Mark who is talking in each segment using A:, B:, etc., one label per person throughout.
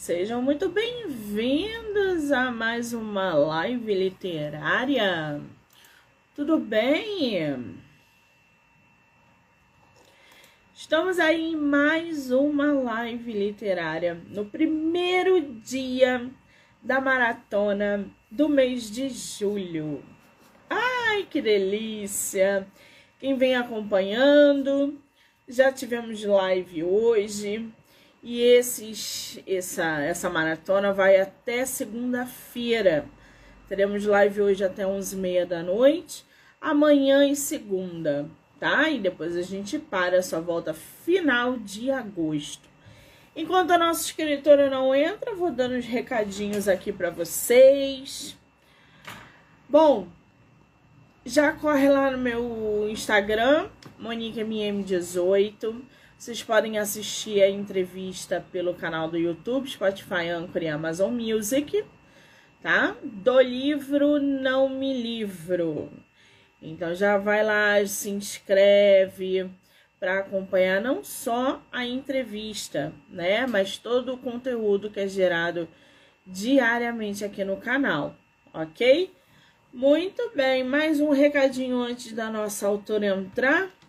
A: Sejam muito bem-vindos a mais uma live literária. Tudo bem? Estamos aí em mais uma live literária no primeiro dia da maratona do mês de julho. Ai, que delícia! Quem vem acompanhando, já tivemos live hoje e esses, essa, essa maratona vai até segunda-feira. Teremos live hoje até 11h30 da noite, amanhã e segunda, tá? E depois a gente para, só volta final de agosto. Enquanto a nossa escritora não entra, vou dando uns recadinhos aqui para vocês. Bom, já corre lá no meu Instagram, MoniqueMM18. Vocês podem assistir a entrevista pelo canal do YouTube, Spotify, Anchor e Amazon Music, tá? Do livro Não Me Livro. Então já vai lá, se inscreve para acompanhar não só a entrevista, né, mas todo o conteúdo que é gerado diariamente aqui no canal, ok? Muito bem, mais um recadinho antes da nossa autora entrar.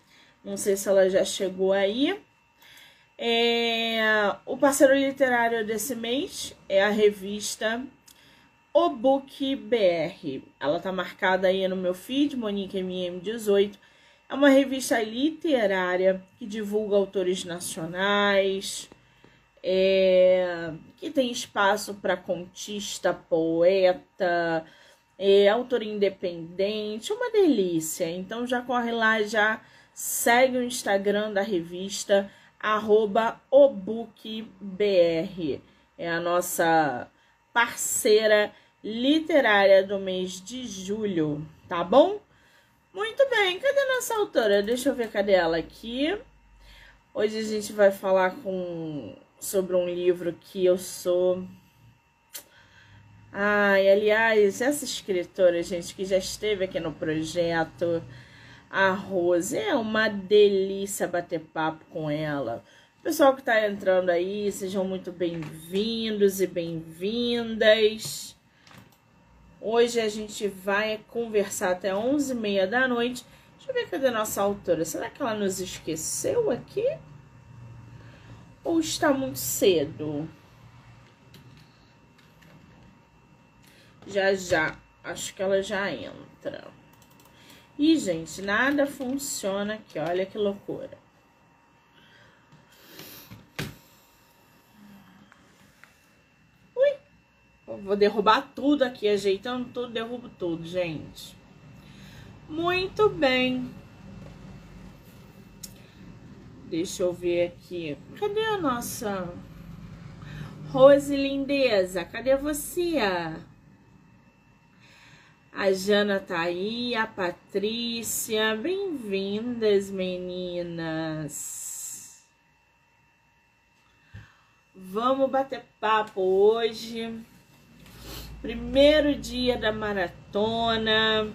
A: Não sei se ela já chegou aí. É, o parceiro literário desse mês é a revista O Book BR. Ela tá marcada aí no meu feed, Monique MM18. É uma revista literária que divulga autores nacionais, é, que tem espaço para contista, poeta, é autor independente, uma delícia. Então já corre lá, já segue o Instagram da revista, arroba obookbr. É a nossa parceira literária do mês de julho, tá bom? Muito bem, cadê nossa autora? Deixa eu ver cadê ela aqui. Hoje a gente vai falar com sobre um livro que eu sou Ai, aliás, essa escritora, gente, que já esteve aqui no projeto, a Rose, é uma delícia bater papo com ela. Pessoal que está entrando aí, sejam muito bem-vindos e bem-vindas. Hoje a gente vai conversar até 11h30 da noite. Deixa eu ver cadê a nossa autora. Será que ela nos esqueceu aqui? Ou está muito cedo? Já já. Acho que ela já entra. E, gente, nada funciona aqui. Olha que loucura. Ui. vou derrubar tudo aqui. Ajeitando tudo, derrubo tudo, gente. Muito bem. Deixa eu ver aqui. Cadê a nossa Rose Lindeza? Cadê você? A Jana tá aí, a Patrícia. Bem-vindas, meninas. Vamos bater papo hoje. Primeiro dia da maratona.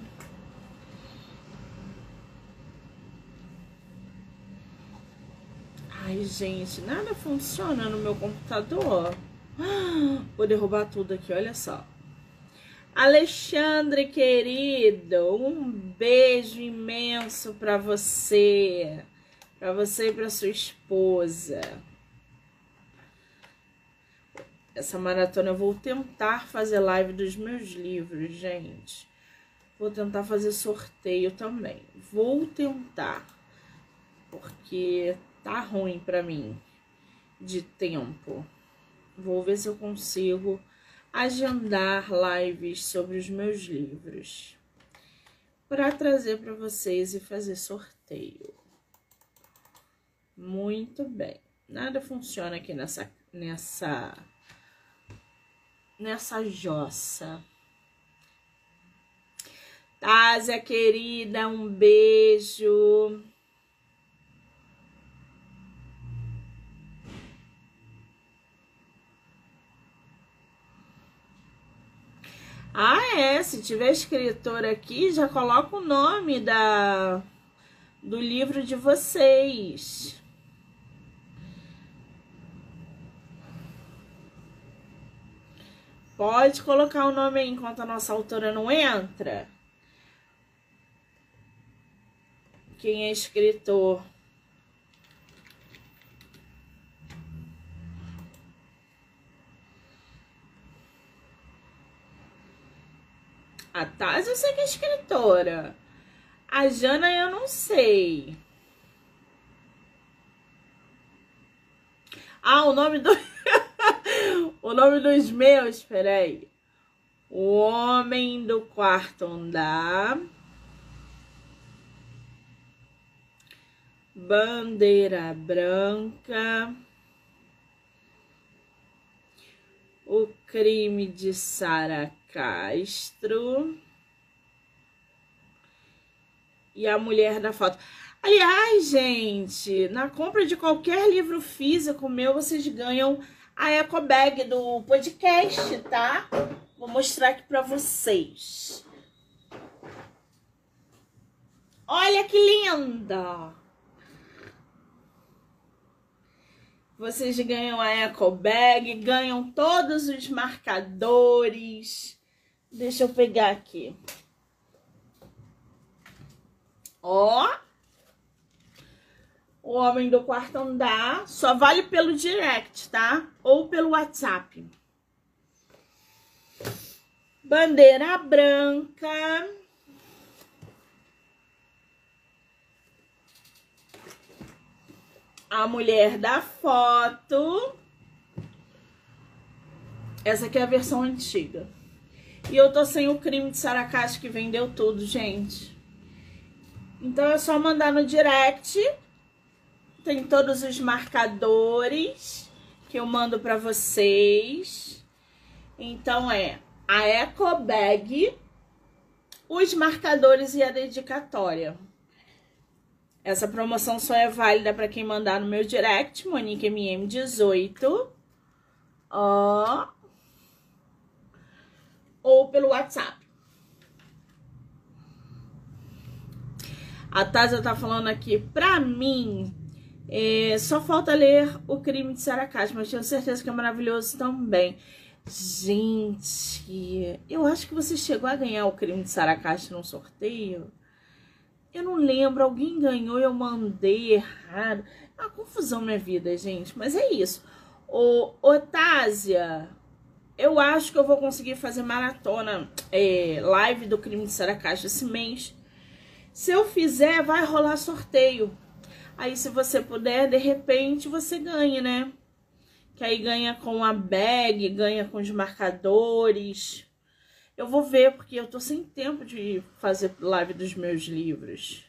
A: Ai, gente, nada funciona no meu computador. Vou derrubar tudo aqui, olha só. Alexandre querido, um beijo imenso para você, para você e para sua esposa. Essa maratona eu vou tentar fazer live dos meus livros, gente. Vou tentar fazer sorteio também. Vou tentar, porque tá ruim para mim de tempo. Vou ver se eu consigo agendar lives sobre os meus livros para trazer para vocês e fazer sorteio. Muito bem. Nada funciona aqui nessa nessa nessa jossa. Tásia querida, um beijo. Ah, é. Se tiver escritor aqui, já coloca o nome da do livro de vocês. Pode colocar o nome aí enquanto a nossa autora não entra. Quem é escritor? A Taz eu sei que é escritora. A Jana eu não sei. Ah, o nome do. o nome dos meus, peraí. O Homem do Quarto Andar. Bandeira Branca. O crime de Sara Castro. E a mulher da foto. Aliás, gente, na compra de qualquer livro físico meu, vocês ganham a eco bag do podcast, tá? Vou mostrar aqui para vocês. Olha que linda! Vocês ganham a eco bag, ganham todos os marcadores. Deixa eu pegar aqui. Ó. O homem do quarto andar só vale pelo direct, tá? Ou pelo WhatsApp. Bandeira branca. A mulher da foto. Essa aqui é a versão antiga. E eu tô sem o crime de Saracate que vendeu tudo, gente. Então é só mandar no direct. Tem todos os marcadores que eu mando para vocês. Então é a Eco Bag, os marcadores e a dedicatória. Essa promoção só é válida para quem mandar no meu direct, Monique MM18. Ó. Ou pelo WhatsApp. A Tasa tá falando aqui, pra mim, é, só falta ler O Crime de Sarah mas tenho certeza que é maravilhoso também. Gente, eu acho que você chegou a ganhar O Crime de Sarah num sorteio. Eu não lembro, alguém ganhou, eu mandei errado. É uma confusão minha vida, gente, mas é isso. Ô, Otásia, eu acho que eu vou conseguir fazer maratona, é, live do Crime de Sarah esse mês. Se eu fizer, vai rolar sorteio. Aí, se você puder, de repente, você ganha, né? Que aí ganha com a bag, ganha com os marcadores. Eu vou ver, porque eu tô sem tempo de fazer live dos meus livros.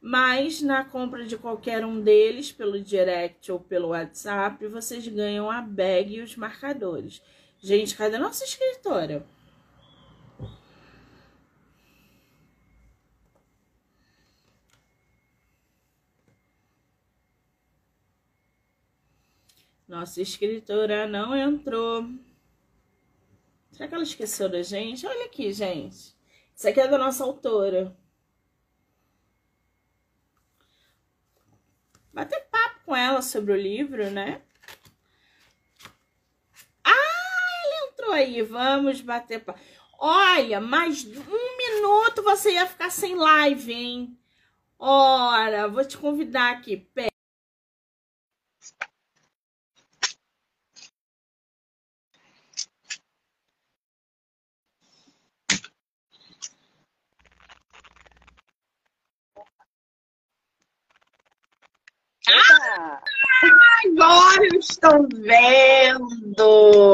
A: Mas na compra de qualquer um deles, pelo direct ou pelo WhatsApp, vocês ganham a bag e os marcadores. Gente, cadê nossa escritora? Nossa escritora não entrou. Será que ela esqueceu da gente? Olha aqui, gente. Isso aqui é da nossa autora. Bater papo com ela sobre o livro, né? Ah, ela entrou aí. Vamos bater papo. Olha, mais um minuto você ia ficar sem live, hein? Ora, vou te convidar aqui. Pera. Agora eu estou vendo!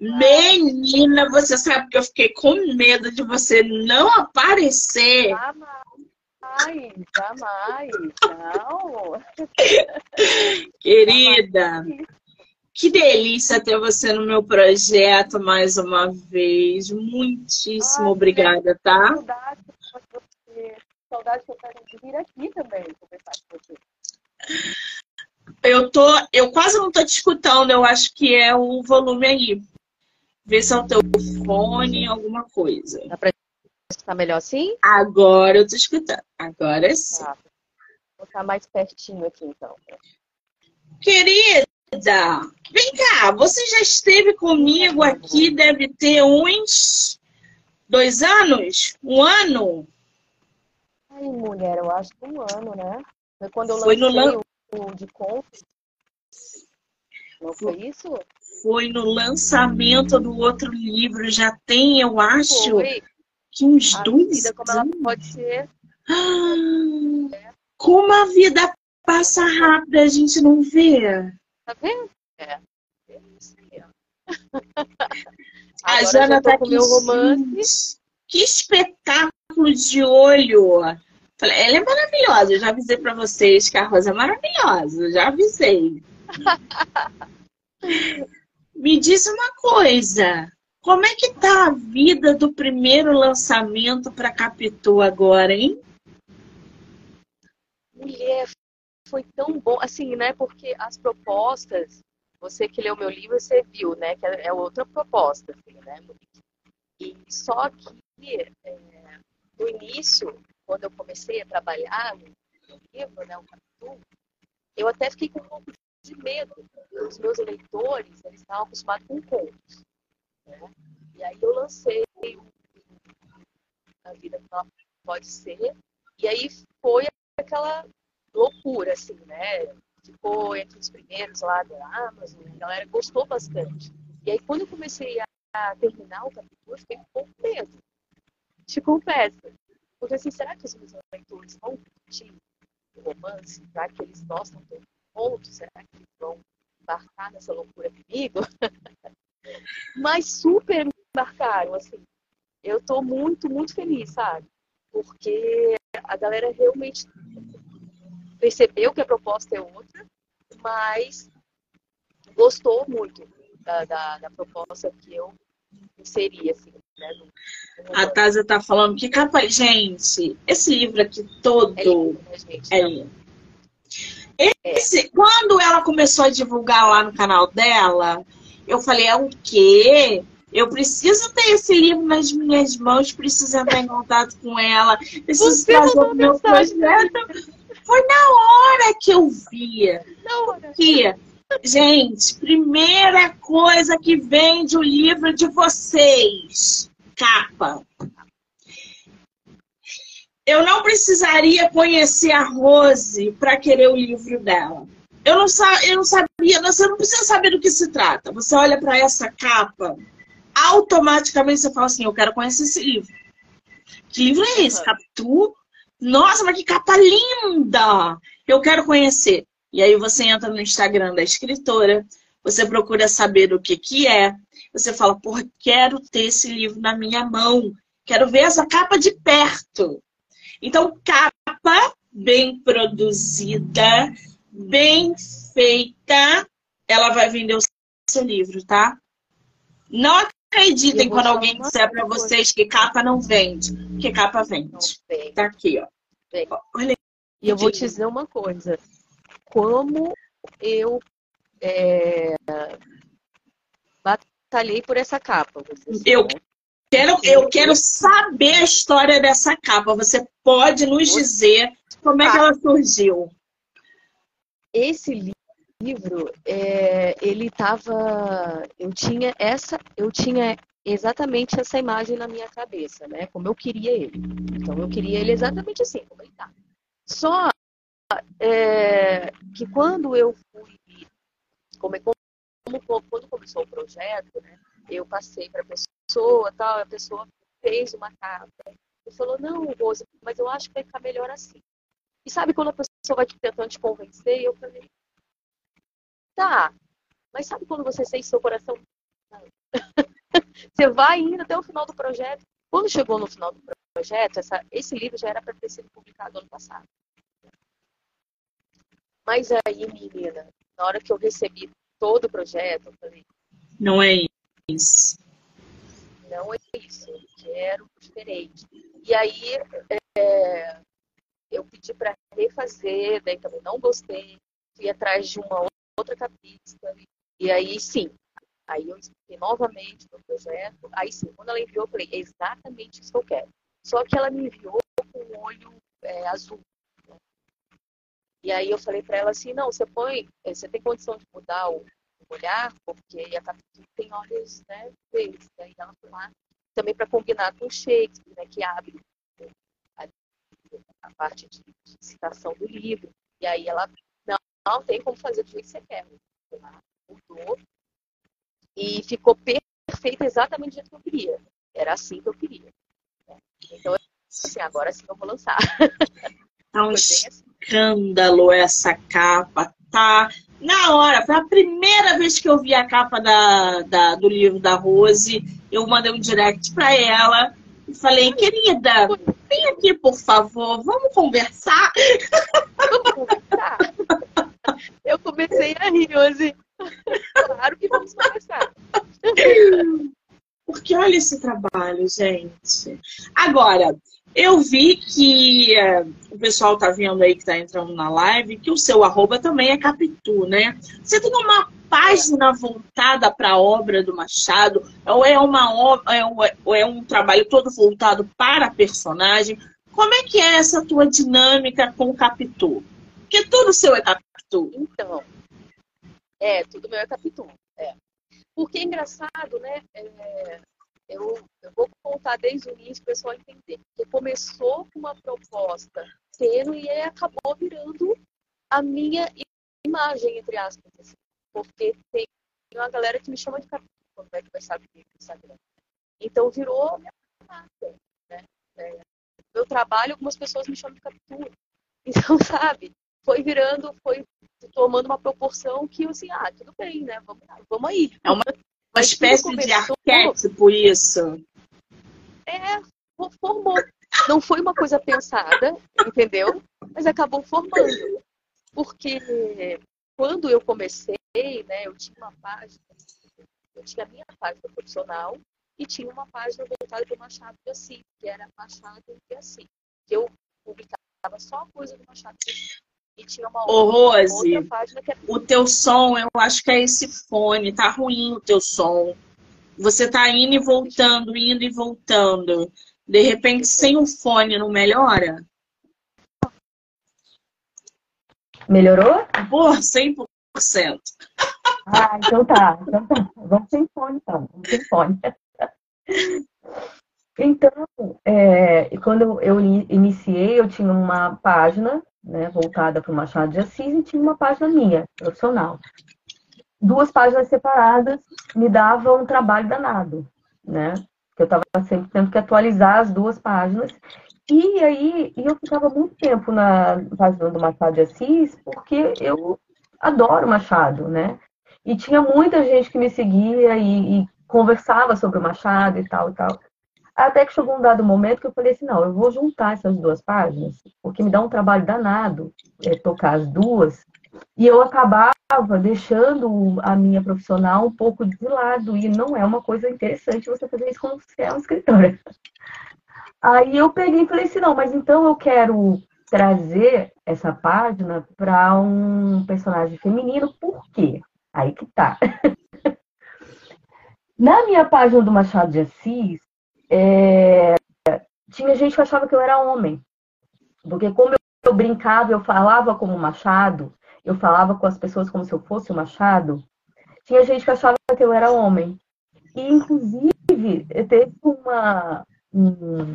A: Menina, você sabe que eu fiquei com medo de você não aparecer.
B: Jamais, jamais, não.
A: Querida, que delícia ter você no meu projeto mais uma vez. Muitíssimo Ai, obrigada, tá?
B: Saudade de você. Saudade que eu quero vir aqui também conversar com você.
A: Eu tô, eu quase não tô te escutando, eu acho que é o volume aí. Vê se é o teu fone, alguma coisa.
B: Dá pra escutar melhor assim?
A: Agora eu tô escutando. Agora sim. Tá.
B: Vou ficar mais pertinho aqui então.
A: Querida, Vem cá, você já esteve comigo aqui, deve ter uns dois anos? Um ano?
C: Ai, mulher, eu acho que um ano, né? Foi quando eu
A: Foi no
C: lancei de contos. Não foi isso?
A: Foi no lançamento do outro livro, já tem, eu acho,
C: Foi.
A: que uns
C: A
A: dois
C: vida como ela pode ser.
A: Ah, Como a vida passa rápido, a gente não vê.
C: Tá vendo? É. É isso aí.
A: A Jana tá
C: com meu romance.
A: Que espetáculo de olho! Falei, ela é maravilhosa. Eu já avisei pra vocês que a Rosa é maravilhosa. Já avisei. Me diz uma coisa. Como é que tá a vida do primeiro lançamento para Capitu agora, hein?
C: Mulher, foi tão bom, assim, né? Porque as propostas, você que leu meu livro, você viu, né? Que é outra proposta, assim, né? E só que é, no início, quando eu comecei a trabalhar no livro, né, o Capitu, eu até fiquei com um pouco de medo. Os meus leitores, eles estavam acostumados com contos. Né? E aí eu lancei A Vida Como Ela Pode Ser, e aí foi aquela loucura, assim, né? Ficou entre os primeiros lá da Amazon, a galera gostou bastante. E aí, quando eu comecei a terminar o capítulo, eu fiquei com um medo. Te confesso. Porque, assim, será que os meus leitores vão curtir o romance? Será que eles gostam do ponto? Será que eles vão embarcar nessa loucura comigo? Mas super embarcaram, assim. Eu tô muito, muito feliz, sabe? Porque a galera realmente percebeu que a proposta é outra, mas gostou muito da, da, da proposta que eu inseri, assim,
A: A Tazia tá falando que capa. Gente, esse livro aqui todo.
C: é lindo, né, gente?
A: É lindo. Esse, quando ela começou a divulgar lá no canal dela, eu falei, é o quê? Eu preciso ter esse livro nas minhas mãos, preciso entrar em contato com ela, preciso
C: Você
A: trazer o meu projeto. Foi na hora que eu vi
C: Não,
A: que, gente, primeira coisa que vende o livro de vocês, capa. Eu não precisaria conhecer a Rose para querer o livro dela. Eu não, sa eu não sabia, você não precisa saber do que se trata. Você olha para essa capa, automaticamente você fala assim: Eu quero conhecer esse livro. Que livro é esse? Capitu? Nossa, mas que capa linda! Eu quero conhecer. E aí você entra no Instagram da escritora, você procura saber do que que é, você fala, porra, quero ter esse livro na minha mão, quero ver essa capa de perto. Então, capa bem produzida, bem feita, ela vai vender o seu livro, tá? Não acreditem quando alguém disser
C: coisa.
A: vocês que capa não vende, porque capa vende. Tá aqui, ó. Olha
C: E eu vou te dizer uma coisa. Como eu é, batalhei por essa capa.
A: Eu
C: né?
A: Quero, eu quero saber a história dessa capa. Você pode nos dizer como é que ela surgiu?
C: Esse li- livro, é, ele estava... Eu tinha essa... Eu tinha exatamente essa imagem na minha cabeça, né? Como eu queria ele. Então, eu queria ele exatamente assim, como ele tá. Só é, que quando eu fui... Como, como- quando começou o projeto, né? Eu passei para a pessoa, tal, a pessoa fez uma capa e falou, não, Rose, mas eu acho que vai ficar melhor assim. E sabe quando a pessoa vai te tentando te convencer? Eu falei, tá, mas sabe quando você sente seu coração? Você vai indo até o final do projeto. Quando chegou no final do projeto, essa, esse livro já era para ter sido publicado ano passado. Mas aí, menina, na hora que eu recebi todo o projeto, eu falei,
A: Não é isso.
C: não é isso, eu quero diferente. E aí é, eu pedi para refazer, daí também não gostei, fui atrás de uma outra capista, e aí sim, aí eu expliquei novamente o projeto, aí sim, quando ela enviou, eu falei, é exatamente isso que eu quero. Só que ela me enviou com o olho é, azul. Né?
B: E aí eu falei para ela assim, não, você põe, eh, você tem condição de mudar o, o olhar, porque a Capitu tem olhos, né, verdes. E aí ela foi lá também para combinar com o Shakespeare, né, que abre a, a parte de, de, citação do livro. E aí ela, não, não tem como fazer do jeito que você quer. Ela mudou e ficou perfeita exatamente do jeito que eu queria. Era assim que eu queria. Então, assim, agora sim eu vou lançar.
A: Um assim. Escândalo essa capa, tá? Na hora, foi a primeira vez que eu vi a capa da, da do livro da Rose, eu mandei um direct para ela e falei, querida, vem aqui, por favor, vamos conversar?
B: Vamos conversar? Eu comecei a rir, Rose. Claro que vamos conversar.
A: Porque olha esse trabalho, gente. Agora, eu vi que uh, o pessoal tá vendo aí que tá entrando na live que o seu arroba também é Capitu, né? Você tem uma página voltada para a obra do Machado? Ou é uma é um, é um trabalho todo voltado para a personagem? Como é que é essa tua dinâmica com o Capitu? Porque tudo seu é Capitu.
B: Então, é, tudo meu é Capitu. É. Porque é engraçado, né? É, eu, eu vou contar desde o início para o pessoal entender. Porque começou com uma proposta tênue e acabou virando a minha imagem, entre aspas. Assim. Porque tem uma galera que me chama de capitão quando vai conversar comigo no Instagram. Então virou minha marca. Né? É, meu trabalho, algumas pessoas me chamam de captura. Então, sabe, foi virando, foi tomando uma proporção que eu assim, ah, tudo bem, né? Vamos, vamos aí.
A: É uma uma espécie começou, de arquétipo isso.
B: É, formou. Não foi uma coisa pensada, entendeu? Mas acabou formando. Porque quando eu comecei, né, eu tinha uma página, eu tinha a minha página profissional e tinha uma página voltada para o Machado de Assis, que era Machado de Assis, que eu publicava só coisa do Machado de Assis. E tinha uma
A: Ô, Rose, outra página que é... o teu som, eu acho que é esse fone, tá ruim o teu som. Você tá indo e voltando, indo e voltando. De repente, sem o fone, não melhora?
C: Melhorou?
A: Por 100%.
C: Ah, então tá. Então tá. Vamos sem fone, então. Vamos sem fone. Então, é, quando eu iniciei, eu tinha uma página né, voltada para o Machado de Assis e tinha uma página minha, profissional. Duas páginas separadas me davam um trabalho danado, né? Eu estava sempre tendo que atualizar as duas páginas. E aí eu ficava muito tempo na página do Machado de Assis, porque eu adoro Machado, né? E tinha muita gente que me seguia e, e conversava sobre o Machado e tal e tal. Até que chegou um dado momento que eu falei assim, não, eu vou juntar essas duas páginas, porque me dá um trabalho danado é, tocar as duas, e eu acabava deixando a minha profissional um pouco de lado, e não é uma coisa interessante você fazer isso quando você é uma escritora. Aí eu peguei e falei assim, não, mas então eu quero trazer essa página para um personagem feminino, por quê? Aí que tá. Na minha página do Machado de Assis, é, tinha gente que achava que eu era homem. Porque como eu brincava, eu falava como Machado, eu falava com as pessoas como se eu fosse o Machado, tinha gente que achava que eu era homem. E, inclusive, teve uma, um,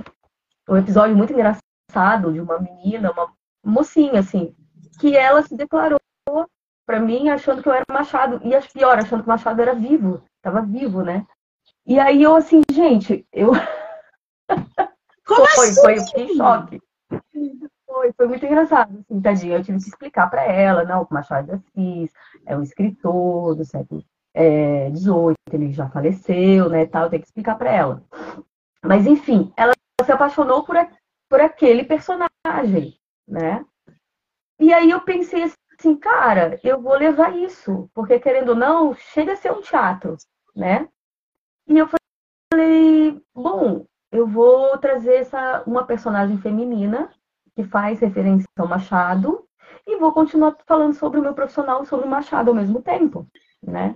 C: um episódio muito engraçado de uma menina, uma mocinha, assim, que ela se declarou para mim achando que eu era Machado. E pior, achando que o Machado era vivo, estava vivo, né? E aí eu assim, gente, eu.
A: Como
C: foi,
A: assim?
C: foi, eu fiquei em choque. Foi, foi muito engraçado, assim, tadinha. Eu tive que explicar para ela, não, o Machado de Assis é um escritor do século XVIII, é, ele já faleceu, né, tal, tem que explicar para ela. Mas, enfim, ela se apaixonou por, a, por aquele personagem, né? E aí eu pensei assim, cara, eu vou levar isso, porque querendo ou não, chega a ser um teatro, né? E eu falei, bom, eu vou trazer essa, uma personagem feminina que faz referência ao Machado e vou continuar falando sobre o meu profissional e sobre o Machado ao mesmo tempo, né?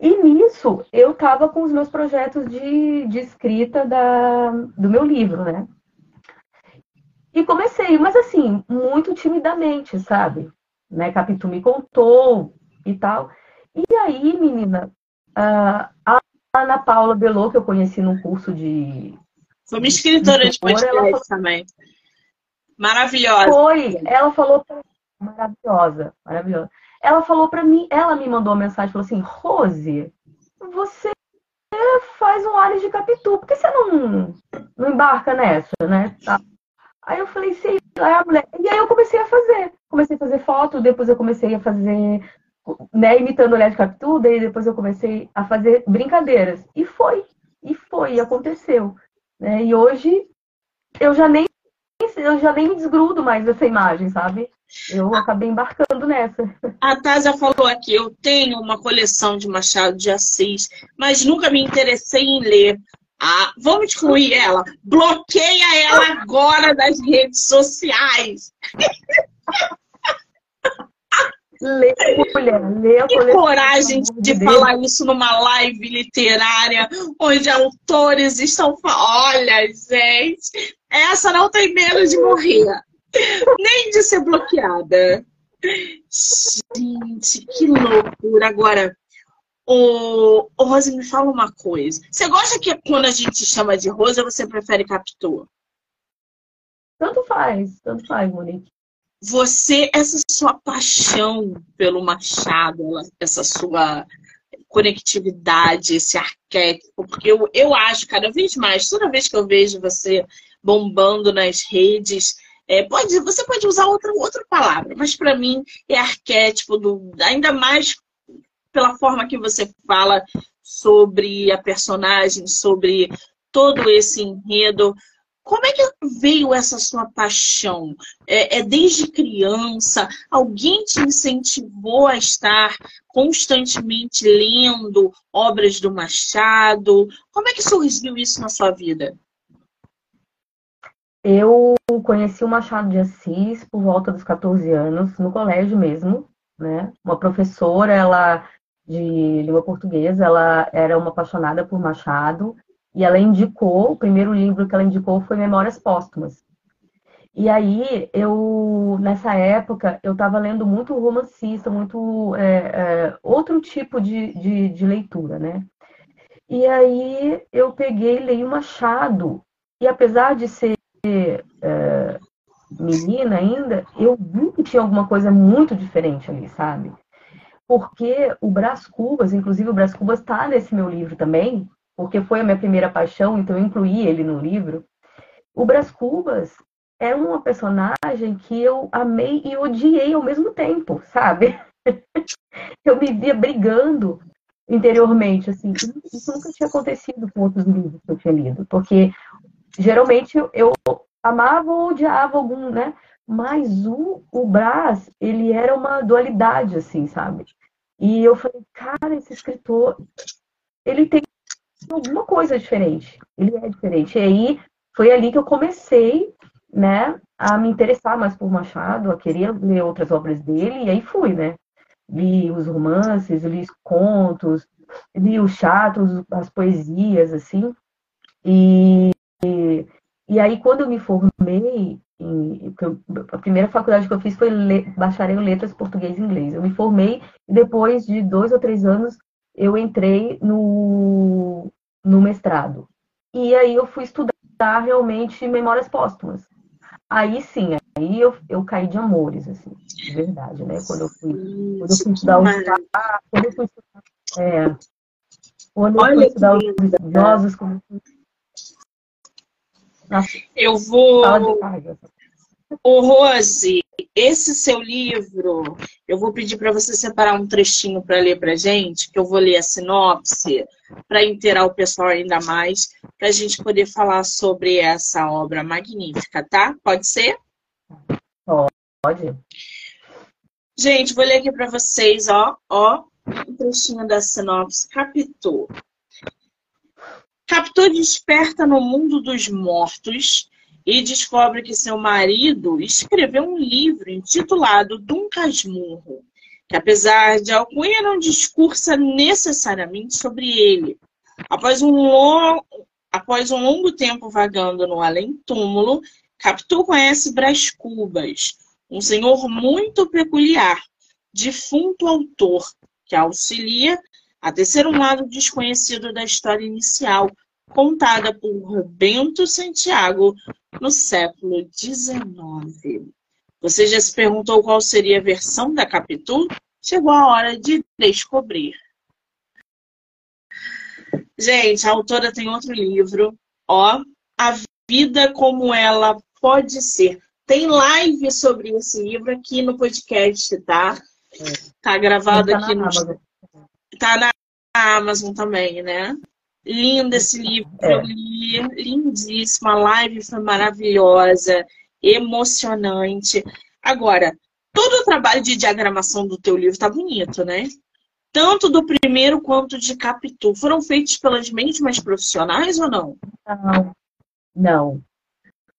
C: E nisso eu estava com os meus projetos de, de escrita da, do meu livro, né? E comecei, mas assim, muito timidamente, sabe? né, Capitu me contou e tal. E aí, menina, a Ana Paula Belô, que eu conheci num curso de.
A: Foi uma escritora de podcast falou... também. Maravilhosa.
C: Foi, ela falou pra... maravilhosa, maravilhosa. Ela falou para mim, ela me mandou uma mensagem, falou assim, Rose, você faz um alho de capitu, por que você não, não embarca nessa, né? Tá. Aí eu falei, sei lá, mulher. E aí eu comecei a fazer. Comecei a fazer foto, depois eu comecei a fazer, né, imitando olhar de capitu, daí depois eu comecei a fazer brincadeiras. E foi, e foi, e aconteceu. Né? E hoje eu já nem eu já nem me desgrudo mais dessa imagem, sabe? Eu acabei embarcando nessa.
A: A Tasa falou aqui, eu tenho uma coleção de Machado de Assis, mas nunca me interessei em ler. Ah, vamos excluir ela. Bloqueia ela agora das redes sociais.
C: Lê, mulher, lê
A: que coragem de falar isso numa live literária, onde autores estão falando. Olha, gente, essa não tem medo de morrer, nem de ser bloqueada. Gente, que loucura. Agora, o, o Rose, me fala uma coisa. Você gosta que quando a gente chama de Rose, você prefere Capitu?
C: Tanto faz, tanto faz, Monique.
A: Você, essa sua paixão pelo Machado, essa sua conectividade, esse arquétipo, porque eu, eu acho cada vez mais, toda vez que eu vejo você bombando nas redes, é, pode, você pode usar outra, outra palavra, mas para mim é arquétipo, do, ainda mais pela forma que você fala sobre a personagem, sobre todo esse enredo. Como é que veio essa sua paixão? É, é, desde criança? Alguém te incentivou a estar constantemente lendo obras do Machado? Como é que surgiu isso na sua vida?
C: Eu conheci o Machado de Assis por volta dos 14 anos, no colégio mesmo, né? Uma professora, ela de língua portuguesa, ela era uma apaixonada por Machado e ela indicou, o primeiro livro que ela indicou foi Memórias Póstumas. E aí, eu, nessa época, eu estava lendo muito romancista, muito é, é, outro tipo de, de, de, leitura, né? E aí, eu peguei e li o Machado. E apesar de ser é, menina ainda, eu vi que tinha alguma coisa muito diferente ali, sabe? porque o Brás Cubas, inclusive o Brás Cubas está nesse meu livro também, porque foi a minha primeira paixão, então eu incluí ele no livro. O Brás Cubas é uma personagem que eu amei e odiei ao mesmo tempo, sabe? eu me via brigando interiormente, assim. Isso nunca tinha acontecido com outros livros que eu tinha lido, porque geralmente eu amava ou odiava algum, né? Mas o, o Brás, ele era uma dualidade, assim, sabe? E eu falei, cara, esse escritor, ele tem alguma coisa diferente. Ele é diferente. E aí foi ali que eu comecei, né, a me interessar mais por Machado, a querer ler outras obras dele, e aí fui, né? Li os romances, li os contos, li os chatos, as poesias, assim. E, e, e aí, quando eu me formei, em, a primeira faculdade que eu fiz foi le, bacharel em letras português e inglês. Eu me formei e depois de dois ou três anos eu entrei no, no mestrado. E aí eu fui estudar realmente memórias póstumas. Aí sim, aí eu, eu caí de amores, assim, de verdade, né? Quando eu fui, quando eu fui estudar os quando eu fui estudar, é, quando eu fui estudar os idosos, como
A: eu vou. Ô, Rose, esse seu livro, eu vou pedir para você separar um trechinho para ler para gente, que eu vou ler a sinopse, para inteirar o pessoal ainda mais, para a gente poder falar sobre essa obra magnífica, tá? Pode ser?
C: Pode.
A: Gente, vou ler aqui para vocês, ó, ó, um trechinho da sinopse. Capítulo. Capitão desperta no mundo dos mortos e descobre que seu marido escreveu um livro intitulado Dum Casmurro, que apesar de alcunha não discursa necessariamente sobre ele. Após um, longo, após um longo tempo vagando no além-túmulo, Capitu conhece Brás Cubas, um senhor muito peculiar, defunto autor, que auxilia a tecer um lado desconhecido da história inicial, contada por Bento Santiago no século XIX. Você já se perguntou qual seria a versão da Capitu? Chegou a hora de descobrir. Gente, a autora tem outro livro, ó, A Vida Como Ela Pode Ser. Tem live sobre esse livro aqui no podcast, tá? Tá gravado tá aqui no. Amazon. Tá na Amazon também, né? Lindo esse livro, é. eu li, lindíssimo, a live foi maravilhosa, emocionante. Agora, todo o trabalho de diagramação do teu livro tá bonito, né? Tanto do primeiro quanto de Capitu. Foram feitos pelas mesmas profissionais ou não?
C: Não, não.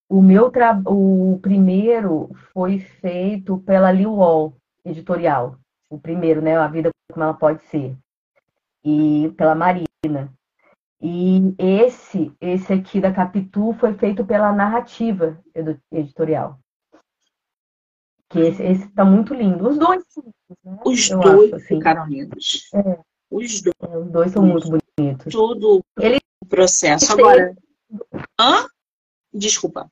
C: O meu tra... o primeiro foi feito pela Liu Wall editorial. O primeiro, né? A vida como ela pode ser. E pela Marina. E esse, esse aqui da Capitu foi feito pela Narrativa Editorial. Que esse, esse tá muito lindo. Os dois,
A: né? Os Eu dois acho, assim. ficaram lindos.
C: É. Os dois. É, os dois são muito bonitos.
A: Todo Ele... o processo. Agora. Hã? Desculpa.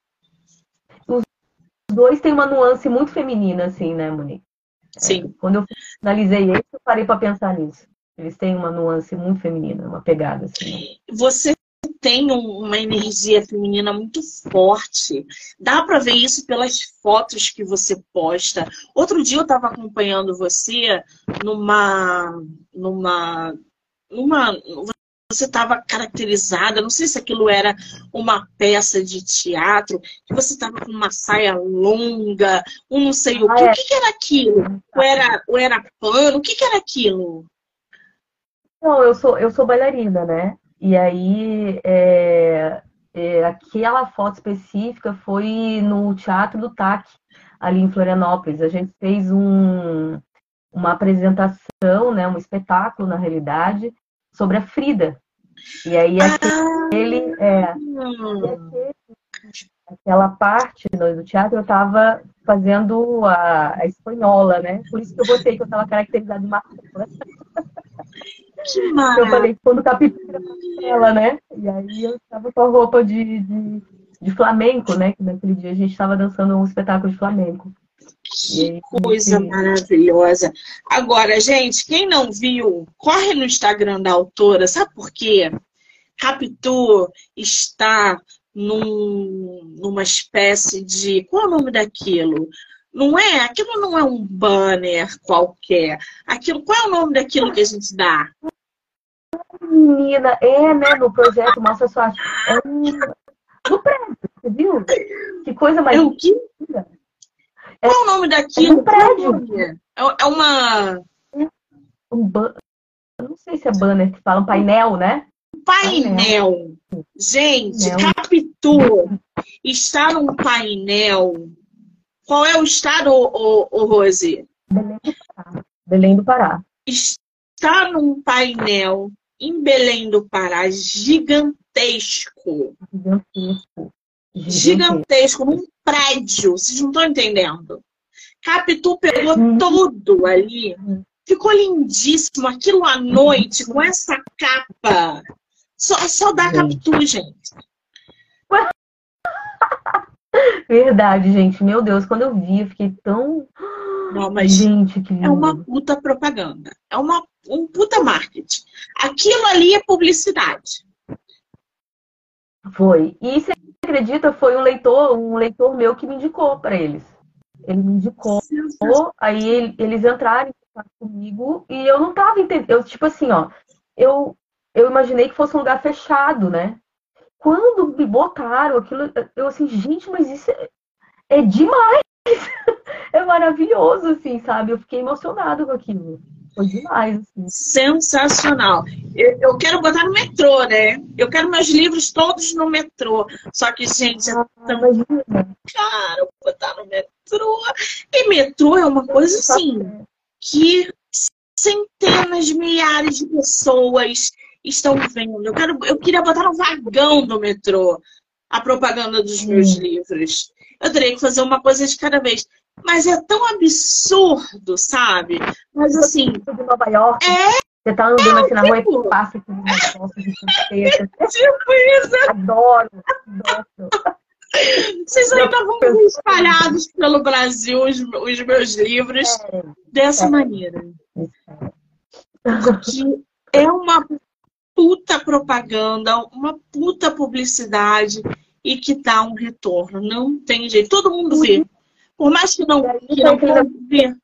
C: Os dois têm uma nuance muito feminina, assim, né, Monique?
A: Sim.
C: É, quando eu finalizei esse, eu parei para pensar nisso. Eles têm uma nuance muito feminina, uma pegada assim.
A: Você tem uma energia feminina muito forte. Dá para ver isso pelas fotos que você posta. Outro dia eu estava acompanhando você numa numa numa você estava caracterizada, não sei se aquilo era uma peça de teatro, que você estava com uma saia longa, um não sei o ah, É. O que, que era aquilo? Ou era, ou era pano? O que, que era aquilo?
C: Não, eu sou, eu sou bailarina, né? E aí, é, é, aquela foto específica foi no Teatro do TAC, ali em Florianópolis. A gente fez um, uma apresentação, né, um espetáculo, na realidade, sobre a Frida. E aí, aquele, é, aquela parte do teatro, eu estava fazendo a, a, espanhola, né? Por isso que eu botei que eu estava caracterizada de uma
A: que maravilha.
C: Eu falei, quando captura ela, né? E aí eu estava com a roupa de, de, de, flamenco, né? Que naquele dia a gente estava dançando um espetáculo de flamenco.
A: Que coisa maravilhosa. Agora, gente, quem não viu, corre no Instagram da autora, sabe por quê? Capitu está num, numa espécie de. Qual é o nome daquilo? Não é? Aquilo não é um banner qualquer. Aquilo, qual é o nome daquilo que a gente dá?
C: Menina, é, né? No projeto Mostra Sorte. É um... no prédio, você viu? Que coisa mais.
A: É o quê? É, qual é o nome daquilo? É
C: um prédio.
A: É, é uma.
C: Um ban... Não sei se é banner que fala, um painel, né?
A: Painel. painel. Gente, painel. Capitu está num painel qual é o estado, ô, ô, Rose?
C: Belém do Pará. Belém do Pará.
A: Está num painel em Belém do Pará gigantesco.
C: Gigantesco.
A: Gigantesco, num prédio. Vocês não estão entendendo. Capitu pegou uhum. tudo ali. Ficou lindíssimo. Aquilo à noite, com essa capa. Só, só dá Capitu, gente.
C: Verdade, gente. Meu Deus, quando eu vi, eu fiquei tão.
A: Não, mas gente, que é uma puta propaganda. É uma, um puta marketing. Aquilo ali é publicidade.
C: Foi. E você acredita, foi um leitor, um leitor meu que me indicou para eles. Ele me indicou, aí eles entraram em contato comigo e eu não tava entendendo. Eu, tipo assim, ó, eu, eu imaginei que fosse um lugar fechado, né? Quando me botaram aquilo, eu assim, gente, mas isso é, é demais! é maravilhoso, assim, sabe? Eu fiquei emocionado com aquilo. Foi demais, assim.
A: Sensacional. Eu, eu, quero botar no metrô, né? Eu quero meus livros todos no metrô. Só que, gente, é ah, tão caro botar no metrô. E metrô é uma coisa assim que centenas, milhares de pessoas estão vendo. Eu, quero, eu queria botar no vagão do metrô a propaganda dos meus livros. Eu teria que fazer uma coisa de cada vez. Mas é tão absurdo, sabe? Mas assim.
C: De Nova York.
A: É.
C: Você tá andando é, aqui na rua e passa aqui de
A: tristeza. É tipo isso.
C: Adoro, adoro.
A: Vocês ainda ver espalhados pelo Brasil os, os meus livros é, dessa é. maneira. Porque é uma puta propaganda, uma puta publicidade e que dá um retorno. Não tem jeito. Todo mundo vê. Por mais que não, que não
C: vê.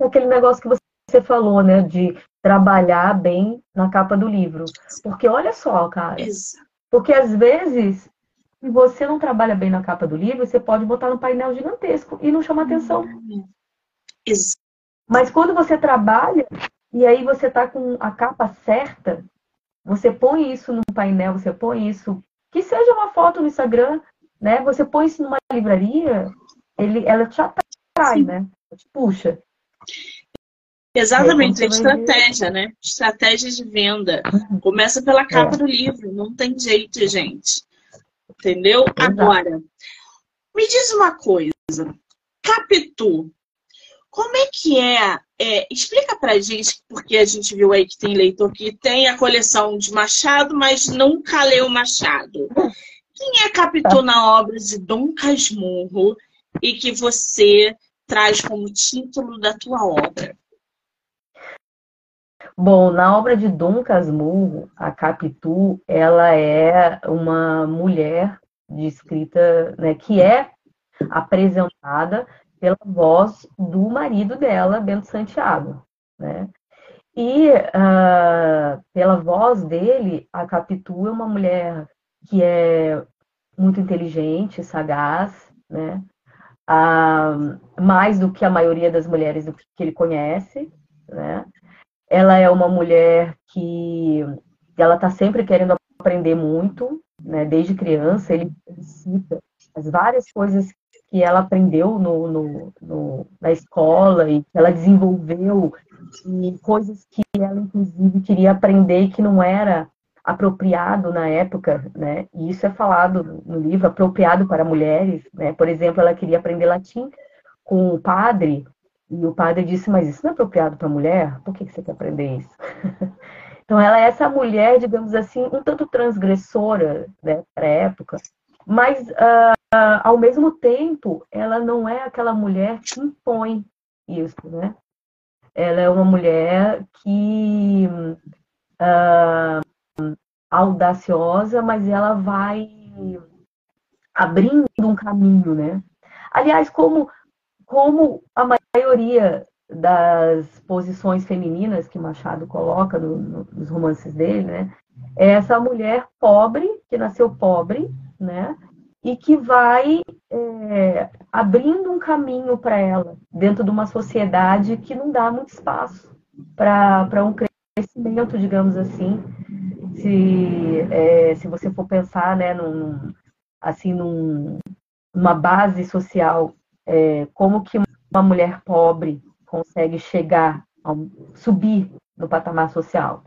C: É aquele negócio que você falou, né? De trabalhar bem na capa do livro. Porque olha só, cara. Exato. Porque às vezes, se você não trabalha bem na capa do livro, você pode botar no painel gigantesco e não chama atenção.
A: Exato.
C: Mas quando você trabalha e aí você tá com a capa certa, você põe isso no painel, você põe isso, que seja uma foto no Instagram, né? Você põe isso numa livraria, ele, ela te atrai, Sim. né? Te puxa.
A: Exatamente, é estratégia, né? Estratégia de venda. Uhum. Começa pela capa é. do livro, não tem jeito, gente. Entendeu? Exato. Agora, me diz uma coisa. Capitu, como é que é, é? Explica pra gente, porque a gente viu aí que tem leitor que tem a coleção de Machado, mas nunca leu Machado. Quem é Capitu na obra de Dom Casmurro e que você traz como título da tua obra?
C: Bom, na obra de Dom Casmurro, a Capitu, ela é uma mulher de escrita, né, que é apresentada pela voz do marido dela, Bento Santiago, né? E uh, pela voz dele, a Capitu é uma mulher que é muito inteligente, sagaz, né? Uh, mais do que a maioria das mulheres que ele conhece, né? Ela é uma mulher que ela está sempre querendo aprender muito, né? Desde criança, ele cita as várias coisas que ela aprendeu no, no, no, na escola e que ela desenvolveu e coisas que ela inclusive queria aprender que não era apropriado na época, né? E isso é falado no livro, apropriado para mulheres, né? Por exemplo, ela queria aprender latim com o padre e o padre disse, mas isso não é apropriado para mulher? Por que você quer aprender isso? então, ela é essa mulher, digamos assim, um tanto transgressora né, para época, mas, uh, ao mesmo tempo, ela não é aquela mulher que impõe isso, né? Ela é uma mulher que... Uh, audaciosa, mas ela vai abrindo um caminho, né? Aliás, como, como a maioria das posições femininas que Machado coloca no, no, nos romances dele, né? É essa mulher pobre, que nasceu pobre, né? E que vai é, abrindo um caminho para ela dentro de uma sociedade que não dá muito espaço para um crescimento, digamos assim. Se, é, se você for pensar né, num, assim, num, numa base social, é, como que uma mulher pobre consegue chegar, subir no patamar social,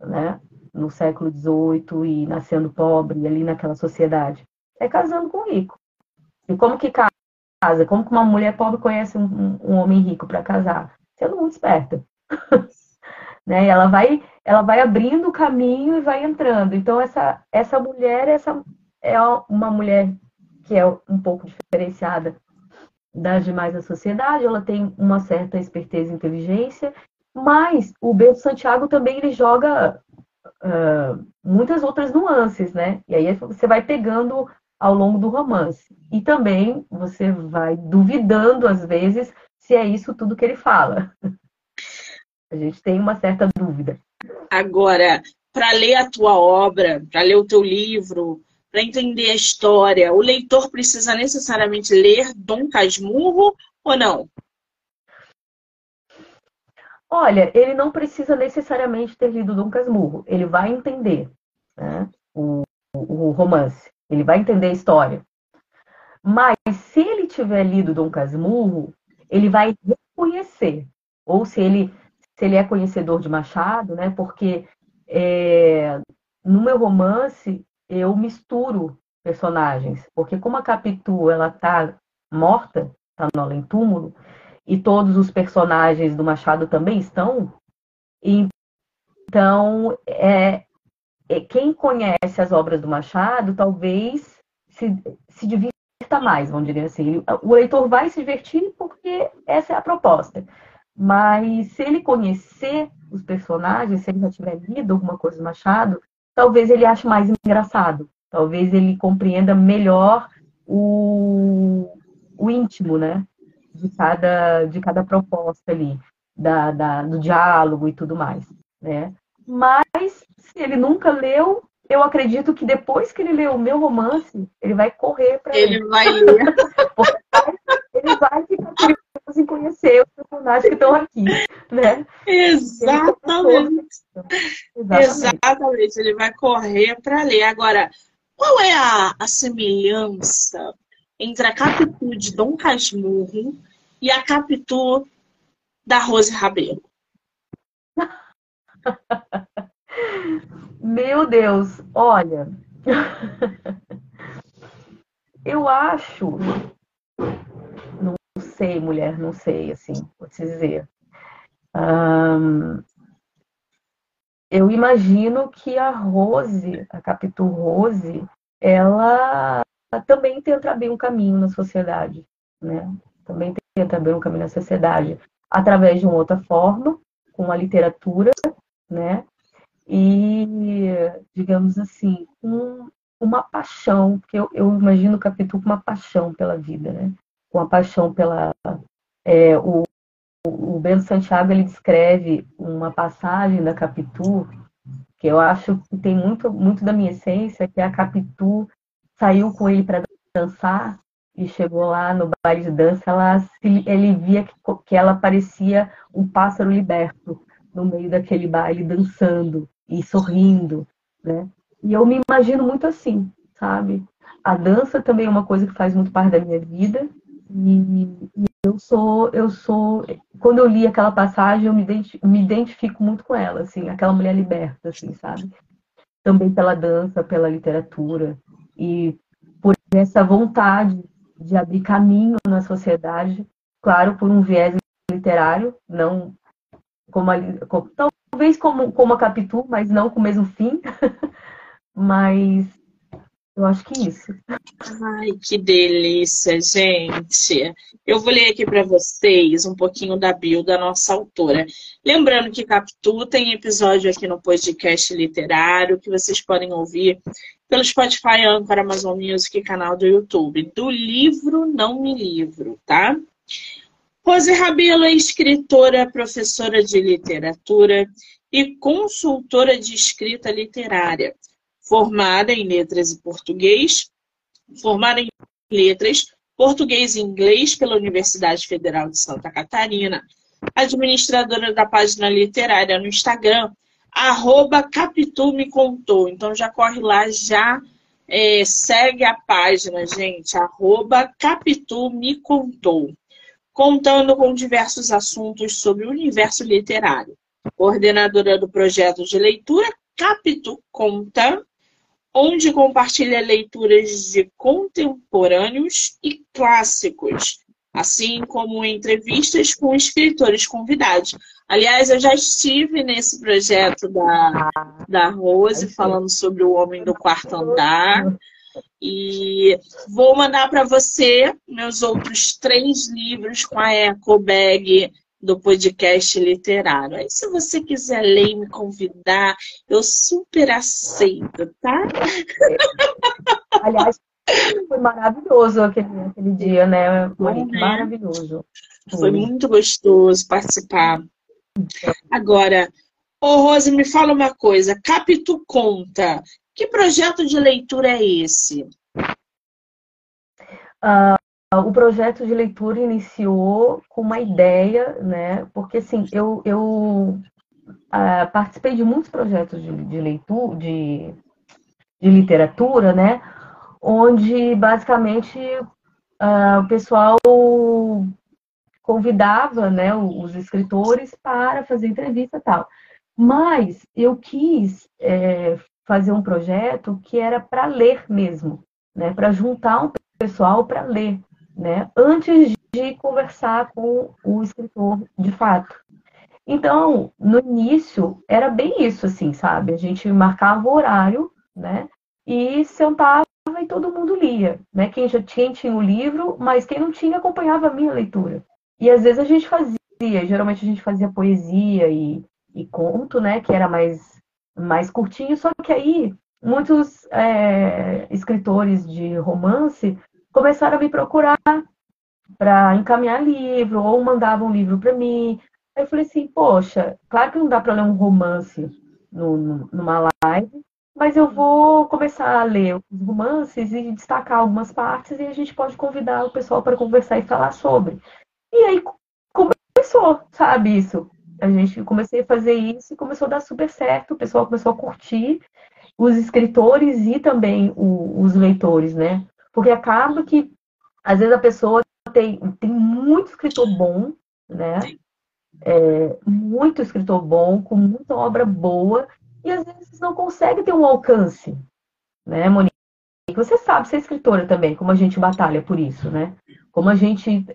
C: né? no século XVIII e nascendo pobre ali naquela sociedade? É casando com rico. E como que casa? Como que uma mulher pobre conhece um, um homem rico para casar? Sendo muito esperta. né? E ela vai, ela vai abrindo o caminho e vai entrando. Então essa essa mulher essa é uma mulher que é um pouco diferenciada das demais da sociedade, ela tem uma certa esperteza e inteligência, mas o Bento Santiago também ele joga uh, muitas outras nuances, né? E aí você vai pegando ao longo do romance. E também você vai duvidando, às vezes, se é isso tudo que ele fala. A gente tem uma certa dúvida.
A: Agora, para ler a tua obra, para ler o teu livro, para entender a história, o leitor precisa necessariamente ler Dom Casmurro ou não?
C: Olha, ele não precisa necessariamente ter lido Dom Casmurro. Ele vai entender né, o, o, romance. Ele vai entender a história. Mas se ele tiver lido Dom Casmurro, ele vai reconhecer. Ou se ele, se ele é conhecedor de Machado, né? Porque é, no meu romance eu misturo personagens. Porque como a Capitu ela tá morta, está no além túmulo e todos os personagens do Machado também estão. Então, é quem conhece as obras do Machado talvez se, se divirta mais, vamos dizer assim. O leitor vai se divertir porque essa é a proposta. Mas se ele conhecer os personagens, se ele já tiver lido alguma coisa do Machado, talvez ele ache mais engraçado. Talvez ele compreenda melhor o, o íntimo, né? De cada, de cada proposta ali, da, da, do diálogo e tudo mais, né? Mas, se ele nunca leu, eu acredito que depois que ele lê o meu romance, ele vai correr para
A: Ele ler. vai ler.
C: ele vai ficar curioso em conhecer os personagens que estão aqui, né?
A: Exatamente. Exatamente. Exatamente. Ele vai correr para ler. Agora, qual é a, a semelhança entre a Capitu de Dom Casmurro e a Capitu da Rose Rabelo?
C: Meu Deus, olha. Eu acho. Não sei, mulher, não sei, assim, vou te dizer. Eu imagino que a Rose, a Capitu Rose, ela também tenta abrir um caminho na sociedade, né? Também tenta abrir um caminho na sociedade através de uma outra forma, com a literatura, né? e, digamos assim, um, uma paixão, porque eu, eu imagino o Capitu com uma paixão pela vida, né? Com uma paixão pela. É, o, o Bento Santiago ele descreve uma passagem da Capitu que eu acho que tem muito, muito da minha essência, que a Capitu saiu com ele para dançar e chegou lá no baile de dança, ela, ele via que, que ela parecia um pássaro liberto no meio daquele baile dançando e sorrindo, né? E eu me imagino muito assim, sabe? A dança também é uma coisa que faz muito parte da minha vida e, e eu sou, eu sou, quando eu li aquela passagem, eu me me identifico muito com ela, assim, aquela mulher liberta, assim, sabe? Também pela dança, pela literatura e por essa vontade de abrir caminho na sociedade, claro, por um viés literário, não como, a, talvez como, como a Capitu, mas não com o mesmo fim. mas eu acho que isso.
A: Ai, que delícia, gente. Eu vou ler aqui para vocês um pouquinho da bio da nossa autora. Lembrando que Capitu tem episódio aqui no podcast literário que vocês podem ouvir pelo Spotify, Anchor, Amazon Music canal do YouTube. Do livro Não Me Livro, tá? Rose Rabelo é escritora, professora de literatura e consultora de escrita literária, formada em letras e português, formada em letras, português e inglês pela Universidade Federal de Santa Catarina, administradora da página literária no Instagram, arroba Capitu me contou. Então já corre lá, já é, segue a página, gente, arroba Capitu me contou contando com diversos assuntos sobre o universo literário. Coordenadora do projeto de leitura Capito Conta, onde compartilha leituras de contemporâneos e clássicos, assim como entrevistas com escritores convidados. Aliás, eu já estive nesse projeto da, da Rose, falando sobre o Homem do Quarto Andar. E vou mandar para você meus outros três livros com a Eco Bag do podcast literário. Aí, se você quiser ler e me convidar, eu super aceito, tá?
C: Aliás, foi maravilhoso aquele, aquele dia, né, Maria? Né? Maravilhoso.
A: Foi muito gostoso participar. Agora, ô Rose, me fala uma coisa. Capitu Conta que projeto de leitura é esse?
C: Uh, o projeto de leitura iniciou com uma ideia, né? Porque assim, eu, eu uh, participei de muitos projetos de, de leitura, de, de, literatura, né? Onde basicamente uh, o pessoal convidava né, os escritores para fazer entrevista e tal. Mas eu quis é, fazer um projeto que era para ler mesmo, né? Para juntar um pessoal para ler, né? Antes de conversar com o escritor de fato. Então, no início, era bem isso, assim, sabe? A gente marcava o horário, né? E sentava e todo mundo lia, né? Quem já tinha, tinha o livro, mas quem não tinha acompanhava a minha leitura. E às vezes a gente fazia, geralmente a gente fazia poesia e, e conto, né? Que era mais, mais curtinho, só que aí muitos é, escritores de romance começaram a me procurar para encaminhar livro, ou mandavam um livro para mim. Aí eu falei assim, poxa, claro que não dá para ler um romance no, numa live, mas eu vou começar a ler os romances e destacar algumas partes e a gente pode convidar o pessoal para conversar e falar sobre. E aí começou, sabe, isso. A gente comecei a fazer isso e começou a dar super certo, o pessoal começou a curtir, os escritores e também o, os leitores, né? Porque acaba que, às vezes, a pessoa tem, tem muito escritor bom, né? É, muito escritor bom, com muita obra boa, e às vezes não consegue ter um alcance, né, Monique? Você sabe, você é escritora também, como a gente batalha por isso, né? Como a gente,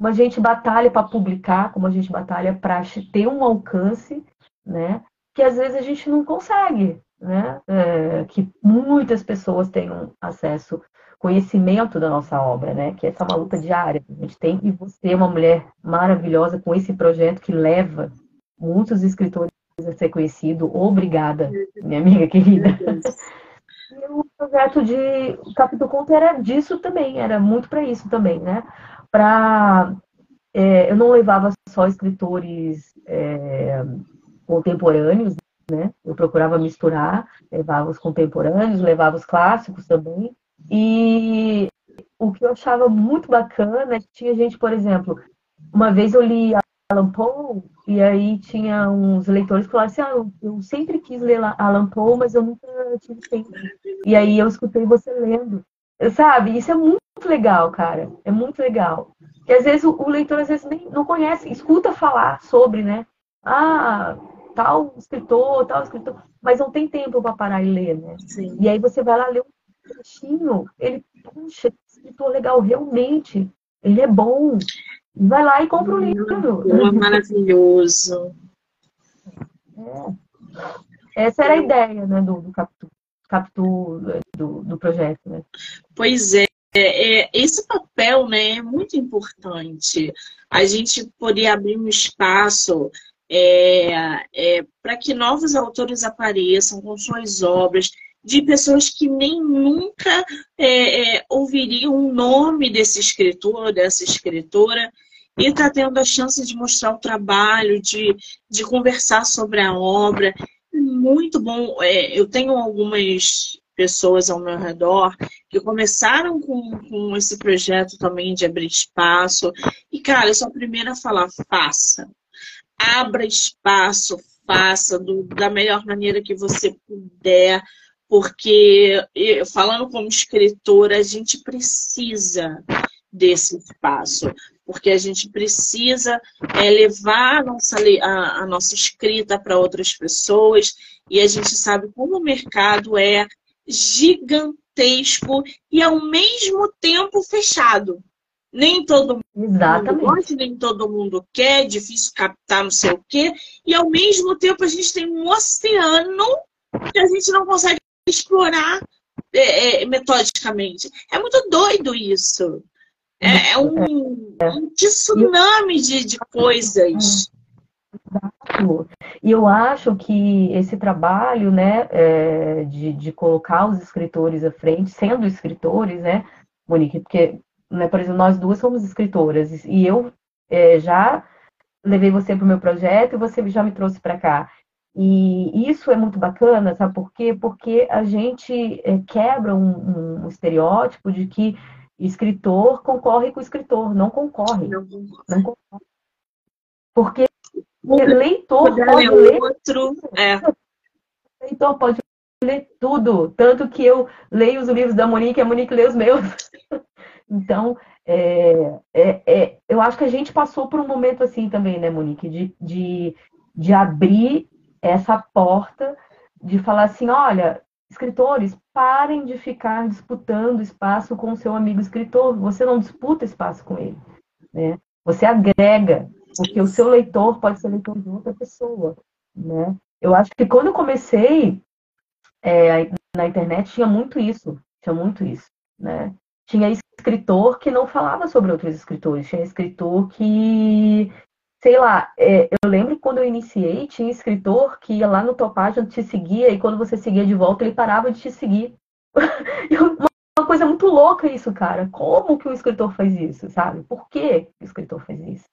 C: como a gente batalha para publicar, como a gente batalha para ter um alcance, né? Que às vezes a gente não consegue, né? É, que muitas pessoas tenham acesso, conhecimento da nossa obra, né? Que essa é uma luta diária que a gente tem. E você é uma mulher maravilhosa com esse projeto que leva muitos escritores a ser conhecido. Obrigada, minha amiga querida. E o projeto de Capítulo Conto era disso também, era muito para isso também, né? Para é, eu não levava só escritores é, contemporâneos, né? Eu procurava misturar, levava os contemporâneos, levava os clássicos também. E o que eu achava muito bacana é tinha gente, por exemplo, uma vez eu li Alan Poe e aí tinha uns leitores que falaram assim, ah, eu sempre quis ler Alan Poe, mas eu nunca tive tempo. E aí eu escutei você lendo. Sabe? Isso é muito legal, cara. É muito legal. E às vezes o, o leitor às vezes nem não conhece, escuta falar sobre, né? Ah, tal escritor, tal escritor, mas não tem tempo para parar e ler, né? Sim. E aí você vai lá ler um trechinho, ele, puxa, escritor legal, realmente, ele é bom. Vai lá e compra o um livro.
A: É maravilhoso.
C: É. Essa era a ideia, né, do, do Capitu, Capitu do, do projeto, né?
A: Pois é. É, esse papel né, é muito importante. A gente poder abrir um espaço é, é, para que novos autores apareçam com suas obras, de pessoas que nem nunca é, é ouviriam o nome desse escritor, dessa escritora, e está tendo a chance de mostrar o trabalho, de, de conversar sobre a obra. Muito bom. É, eu tenho algumas pessoas ao meu redor que começaram com, com esse projeto também de abrir espaço. E, cara, eu sou a primeira a falar, faça abra espaço, faça do, da melhor maneira que você puder, porque, falando como escritora, a gente precisa desse espaço, porque a gente precisa é, levar a nossa, a, a nossa escrita para outras pessoas, e a gente sabe como o mercado é gigantesco e ao mesmo tempo fechado. Nem todo
C: Exatamente.
A: mundo gosta, nem todo mundo quer, é difícil captar não sei o quê. E ao mesmo tempo a gente tem um oceano que a gente não consegue explorar é, é, metodicamente. É muito doido isso. É, é um, um, tsunami de, de coisas.
C: E eu acho que esse trabalho, né, é, de, de colocar os escritores à frente, sendo escritores, né, Monique, porque né? Por exemplo, nós duas somos escritoras e eu é, já levei você para o meu projeto e você já me trouxe para cá. E isso é muito bacana, sabe por quê? Porque a gente é, quebra um, um, estereótipo de que escritor concorre com escritor. Não concorre. Não, não concorre. Porque o leitor pode ler. Outro, é. Leitor pode ler tudo. Tanto que eu leio os livros da Monique e a Monique lê os meus. Então, é, é, é, eu acho que a gente passou por um momento assim também, né, Monique, de, de, de abrir essa porta, de falar assim, olha, escritores, parem de ficar disputando espaço com o seu amigo escritor. Você não disputa espaço com ele. Né? Você agrega, porque o seu leitor pode ser leitor de outra pessoa. Né? Eu acho que quando eu comecei é, na internet, tinha muito isso. Tinha muito isso. Né? Tinha escritor que não falava sobre outros escritores. Tinha escritor que sei lá, é, eu lembro quando eu iniciei, tinha escritor que ia lá no Topagem, te seguia, e quando você seguia de volta, ele parava de te seguir. uma coisa muito louca isso, cara. Como que o escritor faz isso, sabe? Por que o escritor faz isso?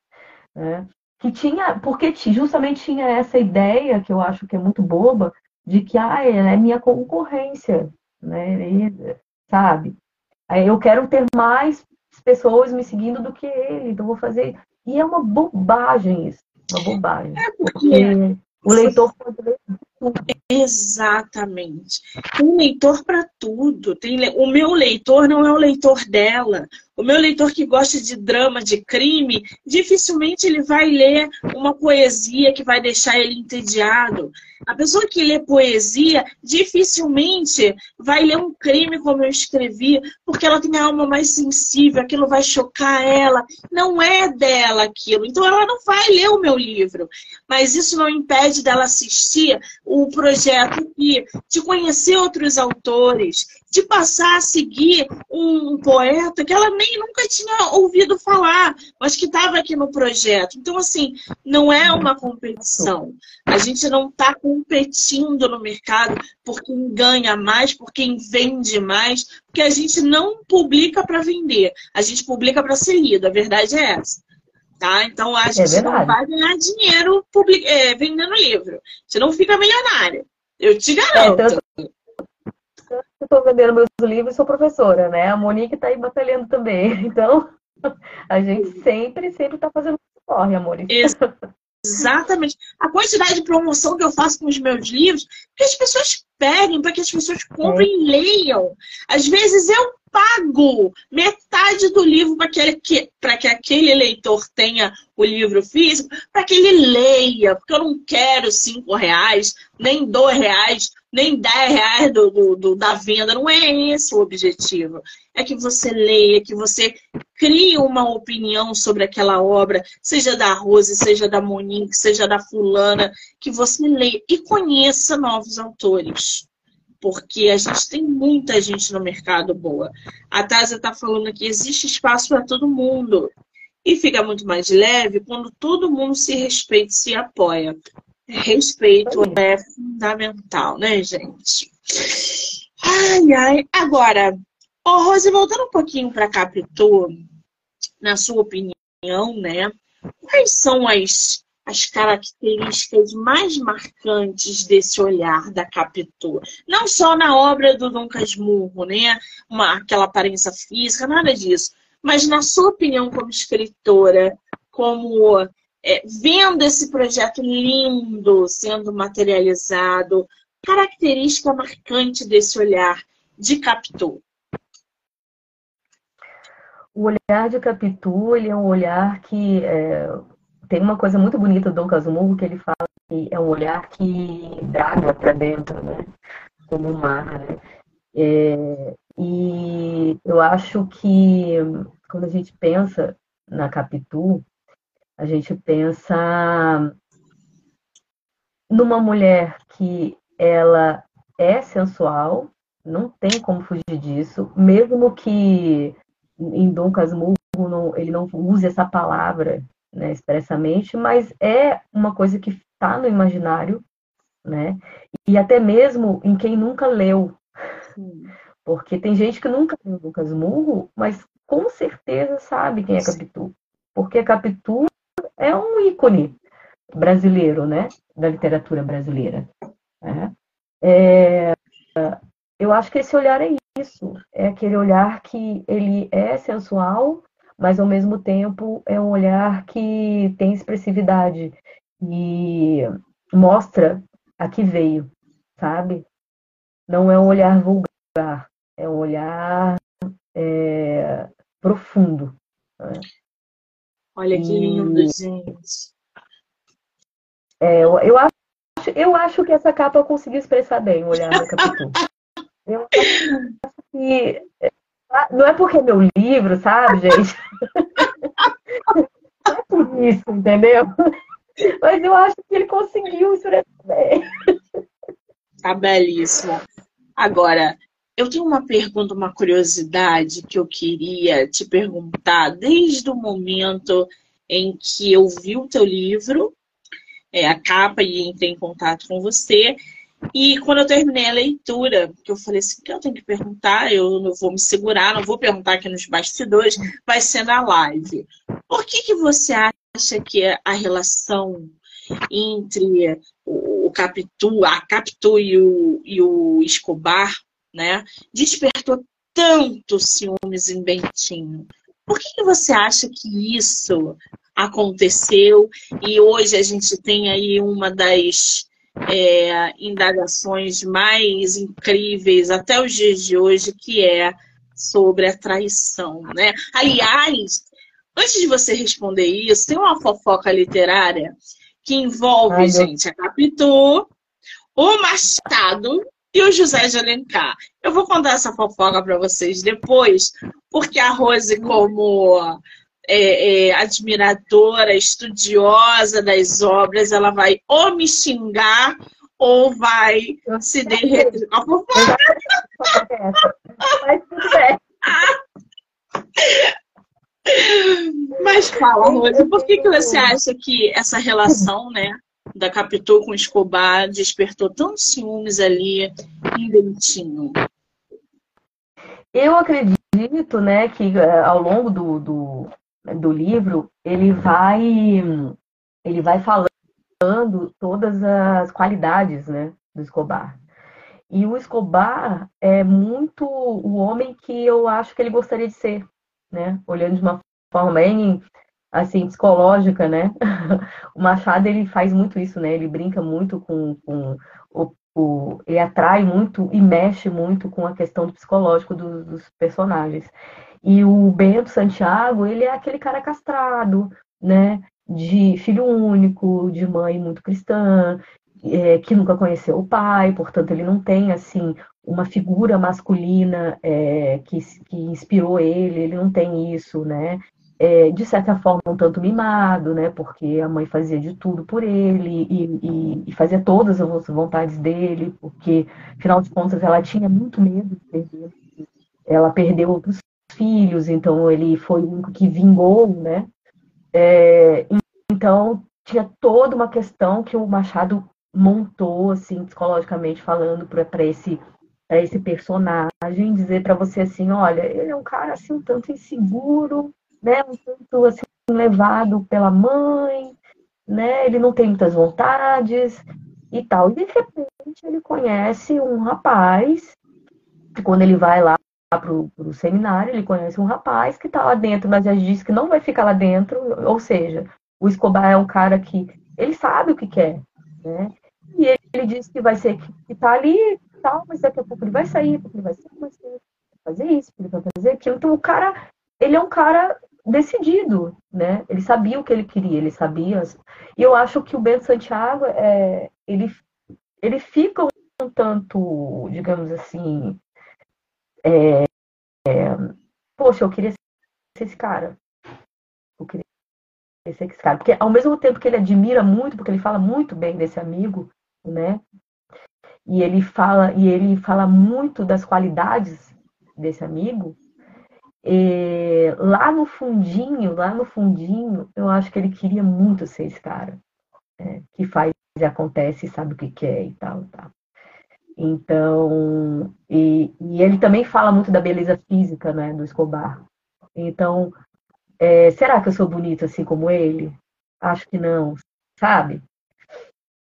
C: Né? Que tinha, porque justamente tinha essa ideia, que eu acho que é muito boba, de que, ah, ela é minha concorrência, né? E, sabe? Eu quero ter mais pessoas me seguindo do que ele, então vou fazer e é uma bobagem isso. Uma bobagem.
A: É porque, porque
C: o leitor pode ler
A: tudo. Exatamente. Tem leitor para tudo. Tem le... O meu leitor não é o leitor dela. O meu leitor que gosta de drama, de crime, dificilmente ele vai ler uma poesia que vai deixar ele entediado. A pessoa que lê poesia dificilmente vai ler um crime como eu escrevi, porque ela tem a alma mais sensível, aquilo vai chocar ela. Não é dela aquilo. Então ela não vai ler o meu livro. Mas isso não impede dela assistir o projeto aqui, de conhecer outros autores, de passar a seguir um poeta que ela nem nunca tinha ouvido falar, mas que estava aqui no projeto. Então, assim, não é uma competição. A gente não está competindo no mercado por quem ganha mais, por quem vende mais, porque a gente não publica para vender, a gente publica para ser lido. A verdade é essa. Tá? Então a é gente é não vai ganhar dinheiro public... é, vendendo livro. Você não fica milionário. Eu te garanto. É, tanto,
C: estou vendendo meus livros sou professora, né? A Monique está aí batalhando também. Então, a gente sempre, sempre está fazendo corre, amor.
A: Exatamente. A quantidade de promoção que eu faço com os meus livros, que as pessoas peguem, para que as pessoas comprem e leiam. Às vezes eu pago metade do livro para que, que aquele leitor tenha o livro físico, para que ele leia, porque eu não quero cinco reais, nem dois reais nem 10 reais do, do, do, da venda. Não é esse o objetivo. É que você leia, que você crie uma opinião sobre aquela obra, seja da Rose, seja da Monique, seja da fulana, que você leia e conheça novos autores. Porque a gente tem muita gente no mercado boa. A Tasa está falando que existe espaço para todo mundo. E fica muito mais leve quando todo mundo se respeita e se apoia. Respeito é fundamental, né, gente? Ai, ai. Agora, ô Rose, voltando um pouquinho para Capitu, na sua opinião, né? Quais são as, as características mais marcantes desse olhar da Capitu? Não só na obra do Dom Casmurro, né? Uma, aquela aparência física, nada disso. Mas na sua opinião como escritora, como é, vendo esse projeto lindo sendo materializado, característica marcante desse olhar de Capitu?
C: O olhar de Capitu ele é um olhar que é, tem uma coisa muito bonita do Dom Casmurro que ele fala que é um olhar que draga para dentro, né? Como um mar, né? É, e eu acho que quando a gente pensa na Capitu, a gente pensa numa mulher que ela é sensual, não tem como fugir disso, mesmo que em Dom Casmurro não, ele não use essa palavra né, expressamente, mas é uma coisa que está no imaginário, né? E até mesmo em quem nunca leu. Porque tem gente que nunca leu Dom Casmurro, mas com certeza sabe quem é Capitu. Porque Capitu é um ícone brasileiro, né? Da literatura brasileira. Né? É, eu acho que esse olhar é isso, é aquele olhar que ele é sensual, mas ao mesmo tempo é um olhar que tem expressividade e mostra a que veio, sabe? Não é um olhar vulgar, é um olhar é, profundo. Né?
A: Olha que lindo, e... gente.
C: É, eu, eu, acho, eu acho que essa capa conseguiu expressar bem o olhar Capitu. Eu acho que não é porque é meu livro, sabe, gente? Não é por isso, entendeu? Mas eu acho que ele conseguiu escrever bem.
A: Tá belíssimo. Agora, eu tenho uma pergunta, uma curiosidade que eu queria te perguntar desde o momento em que eu vi o teu livro, é, a capa e entrei em contato com você. E quando eu terminei a leitura, que eu falei assim, que eu tenho que perguntar, eu não vou me segurar, não vou perguntar aqui nos bastidores, vai ser na live. Por que, que você acha que a relação entre o Capitu, a Capitu e o, e o Escobar, né, despertou tanto ciúmes em Bentinho? Por que, que você acha que isso aconteceu e hoje a gente tem aí uma das é, indagações mais incríveis até os dias de hoje, que é sobre a traição, né? Aliás, antes de você responder isso, tem uma fofoca literária que envolve, Ai, gente, a Capitu, o Machado e o José de Alencar. Eu vou contar essa fofoca para vocês depois, porque a Rose, como é, é, admiradora, estudiosa das obras, ela vai ou me xingar ou vai se derreter com a fofoca. Mas tudo bem. Mas fala, Rose, por que, que você acha que essa relação, né, da Capitu com Escobar despertou tantos ciúmes ali em Dentinho?
C: Eu acredito, né, que eh, ao longo do, do, do livro, ele vai ele vai falando todas as qualidades, né, do Escobar. E o Escobar é muito o homem que eu acho que ele gostaria de ser, né? Olhando de uma forma bem assim psicológica, né? o Machado ele faz muito isso, né? Ele brinca muito com, com o, o, ele atrai muito e mexe muito com a questão do psicológico do, dos personagens. E o Bento Santiago, ele é aquele cara castrado, né? De filho único, de mãe muito cristã, é, que nunca conheceu o pai, portanto, ele não tem, assim, uma figura masculina é, que, que inspirou ele, ele não tem isso, né? É, de certa forma, um tanto mimado, né? Porque a mãe fazia de tudo por ele e, e, e, fazia todas as vontades dele, porque, afinal de contas, ela tinha muito medo de perder. Ela perdeu outros filhos, então ele foi o único que vingou, né? É, então tinha toda uma questão que o Machado montou, assim, psicologicamente falando, para esse para esse personagem, dizer para você assim, olha, ele é um cara assim um tanto inseguro, né, um tanto assim levado pela mãe, né, ele não tem muitas vontades e tal. E de repente ele conhece um rapaz, quando ele vai lá para o seminário, ele conhece um rapaz que está lá dentro, mas ele diz que não vai ficar lá dentro, ou seja, o Escobar é um cara que ele sabe o que quer, né? E ele, ele diz que vai ser que está ali, tal, mas daqui a pouco ele vai sair, porque ele vai ser, vai fazer isso, ele vai fazer aquilo. Então o cara, ele é um cara decidido, né? Ele sabia o que ele queria, ele sabia. E eu acho que o Bento Santiago, é, ele, ele fica um tanto, digamos assim, é, é, poxa, eu queria ser esse cara. Eu queria ser esse cara. Porque ao mesmo tempo que ele admira muito, porque ele fala muito bem desse amigo, né? E ele fala, e ele fala muito das qualidades desse amigo. E lá no fundinho, lá no fundinho, eu acho que ele queria muito ser esse cara. É, que faz e acontece, sabe o que quer e tal, tal. Então, e, e, ele também fala muito da beleza física, né, do Escobar. Então, é, será que eu sou bonita assim como ele? Acho que não, sabe?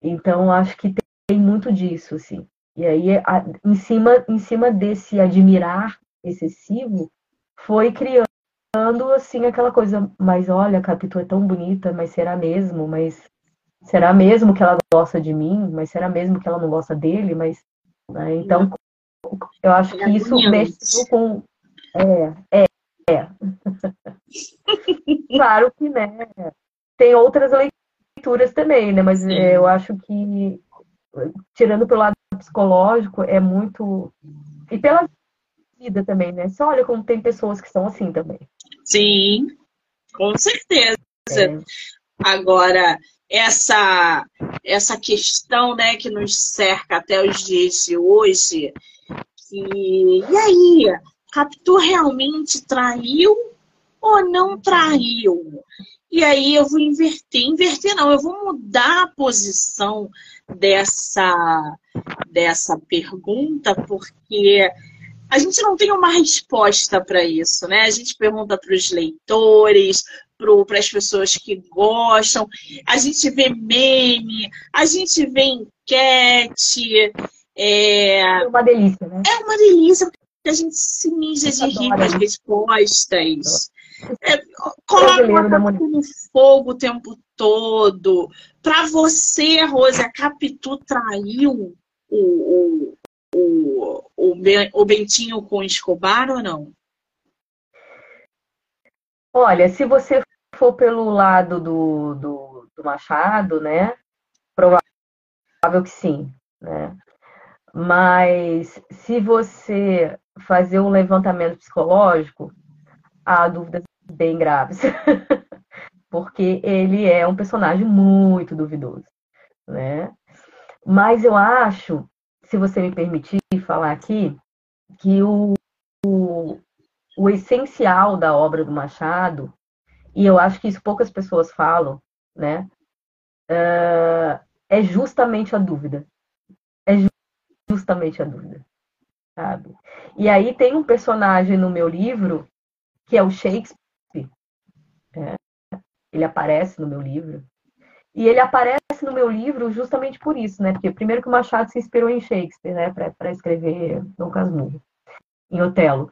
C: Então, acho que tem muito disso, assim. E aí, a, em, cima, em cima desse admirar excessivo, foi criando, assim, aquela coisa, mas olha, a Capitu é tão bonita, mas será mesmo? Mas será mesmo que ela gosta de mim? Mas será mesmo que ela não gosta dele? Mas né? Então, eu acho que isso mexe com. É, é, é. claro que, né? Tem outras leituras também, né? Mas é, eu acho que, tirando pelo lado psicológico, é muito. e pela vida também, né? Você olha como tem pessoas que são assim também.
A: Sim, com certeza. É. Agora, essa, essa questão né, que nos cerca até os dias de hoje, que, e aí, Capitu realmente traiu ou não traiu? E aí eu vou inverter, inverter não, eu vou mudar a posição dessa, dessa pergunta, porque a gente não tem uma resposta para isso, né? A gente pergunta para os leitores, para as pessoas que gostam, a gente vê meme, a gente vê enquete.
C: É, é uma delícia, né?
A: É uma delícia, porque a gente se mija de rir com as respostas. É, coloca uma no fogo o tempo todo. Para você, Rose, a Capitu traiu o, o, o, o, o Bentinho com Escobar ou não?
C: Olha, se você for pelo lado do, do, do Machado, né? Provável que sim, né? Mas se você fazer um levantamento psicológico, há dúvidas bem graves. Porque ele é um personagem muito duvidoso, né? Mas eu acho, se você me permitir falar aqui, que o, o, o essencial da obra do Machado e eu acho que isso poucas pessoas falam, né? Uh, é justamente a dúvida. É justamente a dúvida, sabe? E aí tem um personagem no meu livro que é o Shakespeare. É, ele aparece no meu livro. E ele aparece no meu livro justamente por isso, né? Porque primeiro que o Machado se inspirou em Shakespeare, né? Para escrever Dom Casmurro, em Otelo.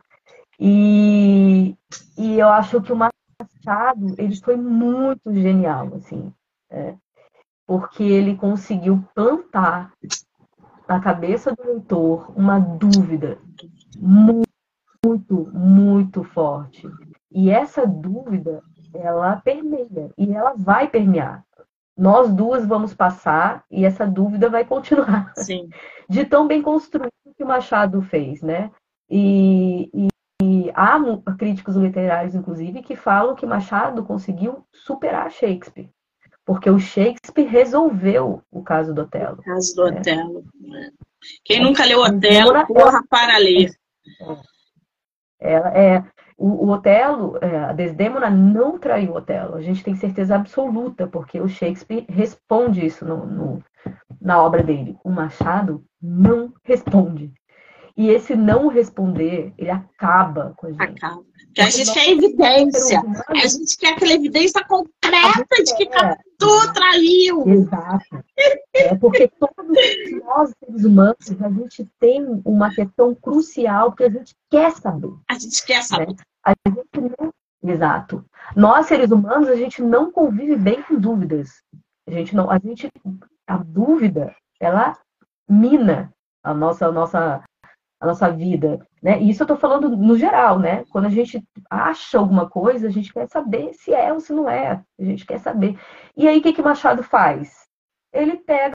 C: E, e eu acho que o Machado, ele foi muito genial, assim, é, porque ele conseguiu plantar na cabeça do leitor uma dúvida muito, muito, muito forte. E essa dúvida, ela permeia, e ela vai permear. Nós duas vamos passar e essa dúvida vai continuar.
A: Sim.
C: De tão bem construído que o Machado fez, né? E, e, e há críticos literários, inclusive, que falam que Machado conseguiu superar Shakespeare. Porque o Shakespeare resolveu o caso do Otelo. O
A: caso do né? Otelo. Né? Quem nunca leu Otelo, corra para ler.
C: É, é, o, o Otelo, é, a Desdemona não traiu o Otelo. A gente tem certeza absoluta, porque o Shakespeare responde isso no, no, na obra dele. O Machado não responde. E esse não responder, ele acaba com a gente.
A: Acaba. Porque a gente quer evidência. A gente quer aquela evidência concreta de que Catu traiu.
C: Exato. É porque todos nós, seres humanos, a gente tem uma questão crucial que a gente quer saber.
A: A gente quer saber. Né?
C: A gente não... Exato. Nós, seres humanos, a gente não convive bem com dúvidas. A gente não, a gente, a dúvida, ela mina a nossa, a nossa a nossa vida, né? E isso eu estou falando no geral, né? Quando a gente acha alguma coisa, a gente quer saber se é ou se não é. A gente quer saber. E aí, o que que Machado faz? Ele pega,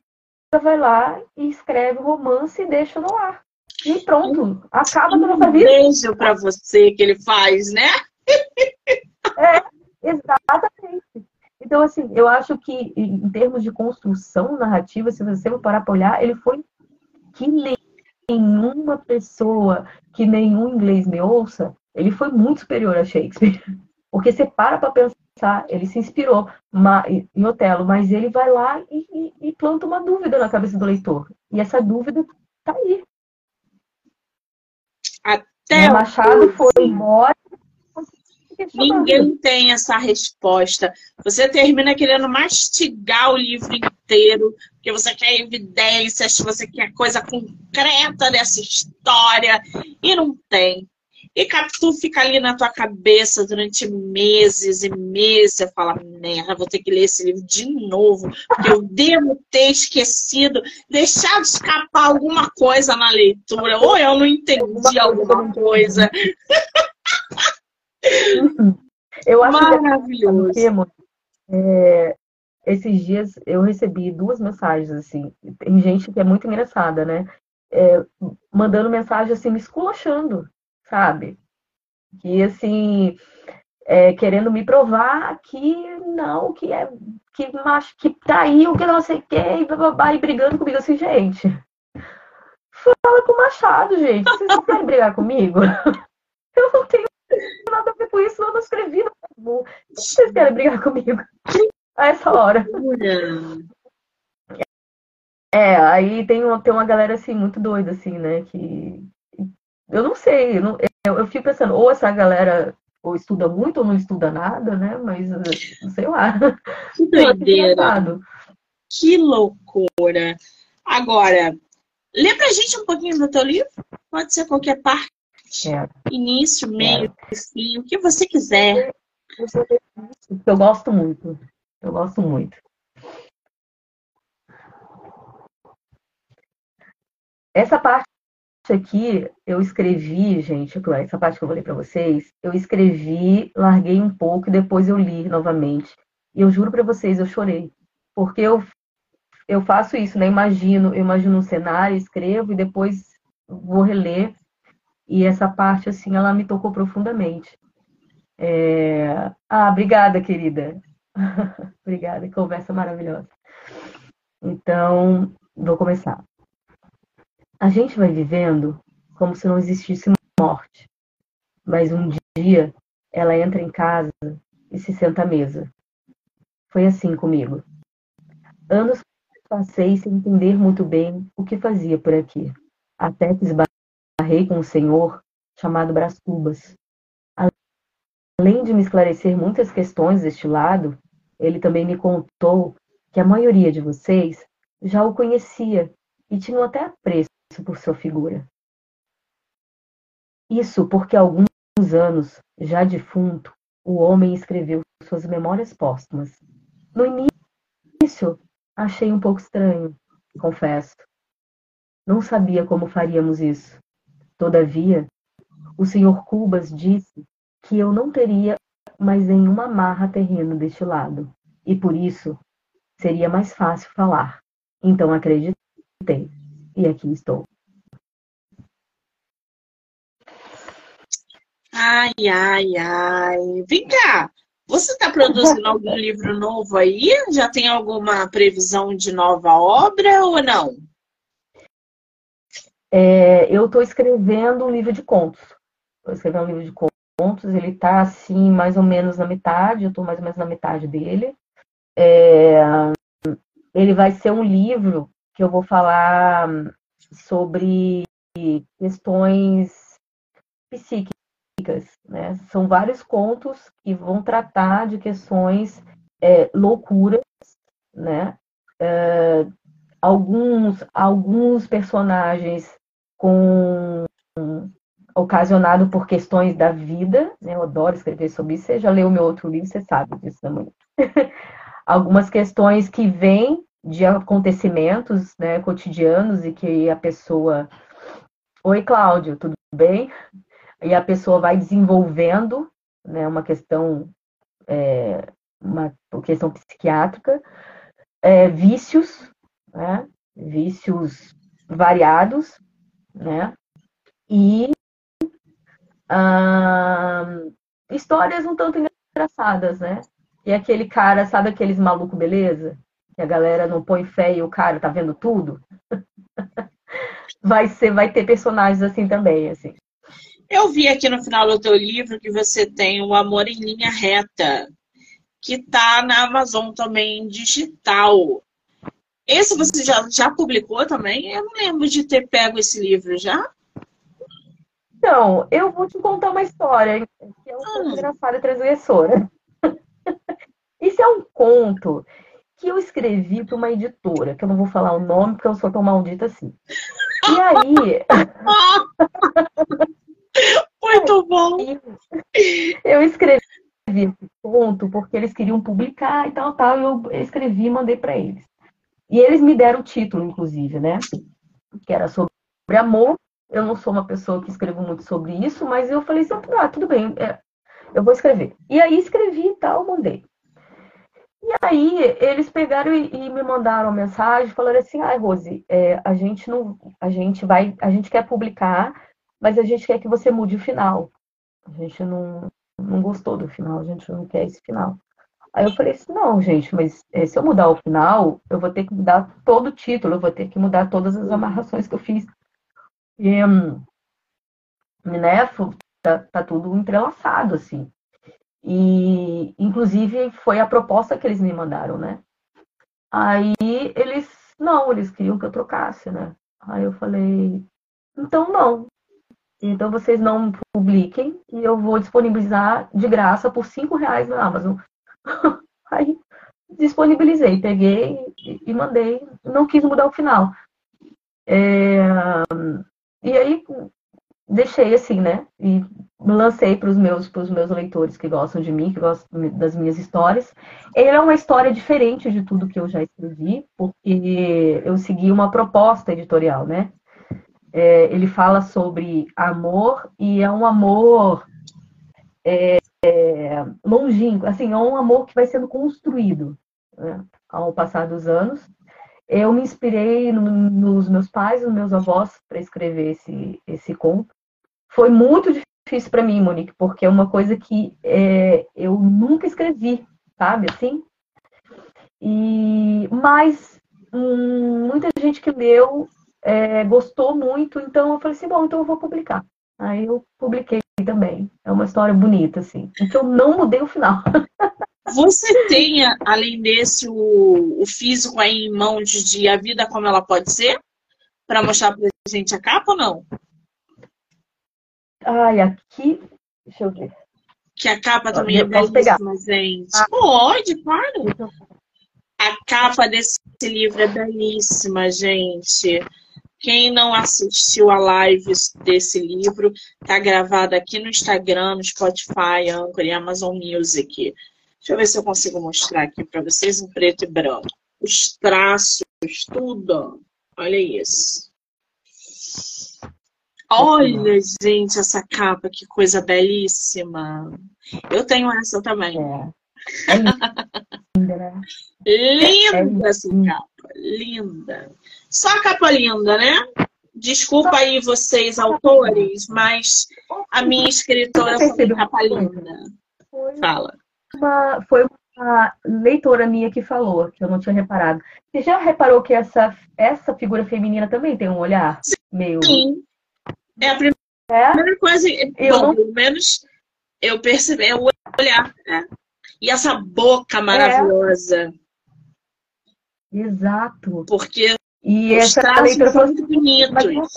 C: vai lá e escreve o romance e deixa no ar. E pronto, acaba com a nossa vida.
A: Um beijo para você que ele faz, né?
C: é, exatamente. Então, assim, eu acho que em termos de construção narrativa, se você for parar para olhar, ele foi que nem nenhuma pessoa que nenhum inglês me ouça, ele foi muito superior a Shakespeare. Porque você para para pensar, ele se inspirou em Otelo, mas ele vai lá e, e, e, planta uma dúvida na cabeça do leitor. E essa dúvida está aí.
A: Até
C: o Machado foi embora
A: Ninguém tem essa resposta. Você termina querendo mastigar o livro inteiro, porque você quer evidências, você quer coisa concreta dessa história, e não tem. E Capitu fica ali na tua cabeça durante meses e meses. Você fala, merda, vou ter que ler esse livro de novo, eu devo ter esquecido, deixado escapar alguma coisa na leitura, ou eu não entendi alguma coisa.
C: Eu acho Maravilhoso. que é, esses dias eu recebi duas mensagens assim. Tem gente que é muito engraçada, né? é, mandando mensagem assim, me esculachando, sabe? Que assim, é, querendo me provar que não, que é que macho, que traiu, que não sei o que, e, blá, e brigando comigo assim, gente. Fala com o Machado, gente. Vocês querem brigar comigo? Eu não tenho nada a ver com isso, eu não escrevi no Facebook. Vocês querem brigar comigo? A essa hora. É, aí tem tem uma galera assim, muito doida, assim, né? Que eu não sei, eu, não, eu, eu fico pensando, ou essa galera ou estuda muito ou não estuda nada, né? Mas sei lá.
A: Que doideira. Que loucura. Agora, lembra a gente um pouquinho do teu livro? Pode ser qualquer parte. É. Início, meio, é. fim, o que você quiser.
C: Eu gosto muito. Eu gosto muito. Essa parte aqui eu escrevi, gente, essa parte que eu vou ler para vocês, eu escrevi, larguei um pouco e depois eu li novamente. E eu juro para vocês, eu chorei. Porque eu, eu faço isso, né? Imagino, eu imagino um cenário, escrevo e depois vou reler. E essa parte, assim, ela me tocou profundamente. É... Ah, obrigada, querida. obrigada, conversa maravilhosa. Então, vou começar. A gente vai vivendo como se não existisse morte, mas um dia ela entra em casa e se senta à mesa. Foi assim comigo. Anos passei sem entender muito bem o que fazia por aqui, até que esbarrei com um senhor chamado Brás Cubas. Além de me esclarecer muitas questões deste lado, ele também me contou que a maioria de vocês já o conhecia e tinham até apreço por sua figura. Isso porque há alguns anos, já defunto, o homem escreveu suas memórias póstumas. No início, achei um pouco estranho, confesso. Não sabia como faríamos isso. Todavia, o senhor Cubas disse que eu não teria mais nenhuma marra terreno deste lado, e por isso seria mais fácil falar. Então acreditei. E aqui estou. Ai, ai, ai. Vem cá. Você está produzindo algum livro novo aí? Já tem alguma previsão de nova obra ou não? É, eu estou escrevendo um livro de contos. Estou escrevendo um livro de contos. Ele está assim, mais ou menos na metade. Eu estou mais ou menos na metade dele. É, ele vai ser um livro que eu vou falar sobre questões psíquicas, né? São vários contos que vão tratar de questões é, loucuras, né? É, alguns, alguns personagens com ocasionado por questões da vida, né? Eu adoro escrever sobre isso. Você já leu meu outro livro, você sabe disso, né, Algumas questões que vêm de acontecimentos né, cotidianos e que a pessoa. Oi, Cláudio, tudo bem? E a pessoa vai desenvolvendo né, uma questão, é, uma questão psiquiátrica, é, vícios, né, vícios variados, né, e ah, histórias um tanto engraçadas, né? E aquele cara, sabe aqueles maluco beleza? Que a galera não põe fé e o cara tá vendo tudo, vai ser, vai ter personagens assim também, assim.
A: Eu vi aqui no final do teu livro que você tem o Amor em Linha Reta, que tá na Amazon também digital. Esse você já, já publicou também? Eu não lembro de ter pego esse livro já.
C: Então, eu vou te contar uma história que é um pouco hum. engraçada e transgressora. Isso é um conto que eu escrevi para uma editora, que eu não vou falar o nome porque eu sou tão maldita assim. E aí.
A: Muito bom!
C: Eu escrevi esse conto porque eles queriam publicar e tal, tal. Eu escrevi e mandei para eles. E eles me deram o título, inclusive, né? Que era sobre amor. Eu não sou uma pessoa que escrevo muito sobre isso, mas eu falei assim: ah, tudo bem, é, eu vou escrever. E aí escrevi e tal, mandei. E aí eles pegaram e, e me mandaram uma mensagem falando assim, ai, Rose, é, a gente não. A gente vai. A gente quer publicar, mas a gente quer que você mude o final. A gente não, não gostou do final, a gente não quer esse final. Aí eu falei assim, não, gente, mas é, se eu mudar o final, eu vou ter que mudar todo o título, eu vou ter que mudar todas as amarrações que eu fiz. E, né, tá, tá tudo entrelaçado, assim. E, inclusive, foi a proposta que eles me mandaram, né? Aí eles, não, eles queriam que eu trocasse, né? Aí eu falei, então não. Então vocês não publiquem e eu vou disponibilizar de graça por cinco reais na Amazon. Aí disponibilizei, peguei e mandei. Não quis mudar o final. É... E aí deixei assim, né? E lancei para os meus, meus leitores que gostam de mim, que gostam das minhas histórias. Ele é uma história diferente de tudo que eu já escrevi, porque eu segui uma proposta editorial, né? É, ele fala sobre amor e é um amor é, é, longínquo, assim, é um amor que vai sendo construído né, ao passar dos anos. Eu me inspirei no, nos meus pais, nos meus avós, para escrever esse, esse conto. Foi muito difícil para mim, Monique, porque é uma coisa que é, eu nunca escrevi, sabe, assim? E, mas hum, muita gente que leu é, gostou muito, então eu falei assim, bom, então eu vou publicar. Aí eu publiquei também. É uma história bonita, assim. Então não mudei o final.
A: Você tem, além desse, o, o físico aí em mãos de A Vida Como Ela Pode Ser? Para mostrar pra gente a capa ou não?
C: Ai, aqui. Deixa eu ver.
A: Que a capa também eu é belíssima, gente. Ah. Pode, claro. A capa desse livro é belíssima, gente. Quem não assistiu a live desse livro, tá gravada aqui no Instagram, no Spotify, Anchor e Amazon Music. Deixa eu ver se eu consigo mostrar aqui para vocês em preto e branco. Os traços, tudo. Olha isso. Olha, gente, essa capa, que coisa belíssima. Eu tenho essa também. É. É linda, né? linda essa capa, linda. Só a capa linda, né? Desculpa aí vocês, autores, mas a minha escritora foi capa linda. Fala.
C: Uma, foi uma leitora minha que falou, que eu não tinha reparado. Você já reparou que essa, essa figura feminina também tem um olhar
A: Sim.
C: meio.
A: Sim. É a primeira, é? coisa. Eu bom. Pelo menos eu percebi, é o olhar. Né? E essa boca maravilhosa.
C: É. Exato.
A: Porque
C: e essa leitora falou assim, bonitos.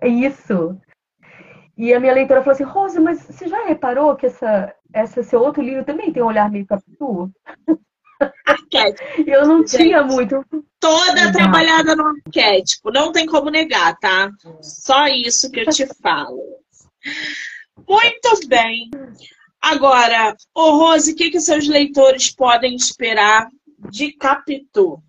C: É isso. E a minha leitora falou assim, Rose, mas você já reparou que essa, essa seu outro livro também tem um olhar meio capitu? Eu não Gente, tinha muito.
A: Toda Exato. trabalhada no arquétipo, não tem como negar, tá? Só isso que eu te falo. Muito bem. Agora, ô Rose, o que, que seus leitores podem esperar de Capitu?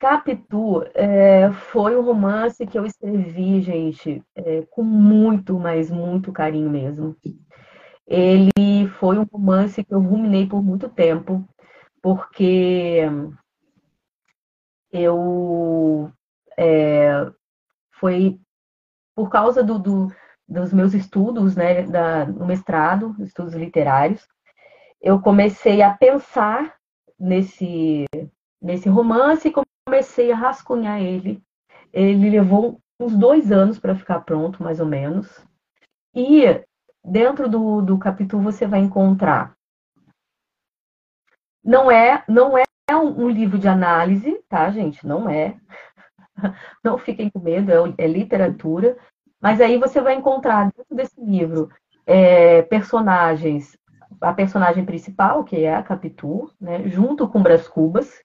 C: Capitu é, foi um romance que eu escrevi, gente, é, com muito, mas muito carinho mesmo. Ele foi um romance que eu ruminei por muito tempo, porque eu é, foi por causa do, do, dos meus estudos, né, da, no mestrado, estudos literários, eu comecei a pensar nesse, nesse romance e comecei a rascunhar ele. Ele levou uns dois anos para ficar pronto, mais ou menos. E dentro do, do capítulo você vai encontrar. Não é, não é um, um livro de análise, tá, gente? Não é. Não fiquem com medo, é, é literatura. Mas aí você vai encontrar dentro desse livro é, personagens, a personagem principal, que é a Capitu, né, junto com Bras Cubas,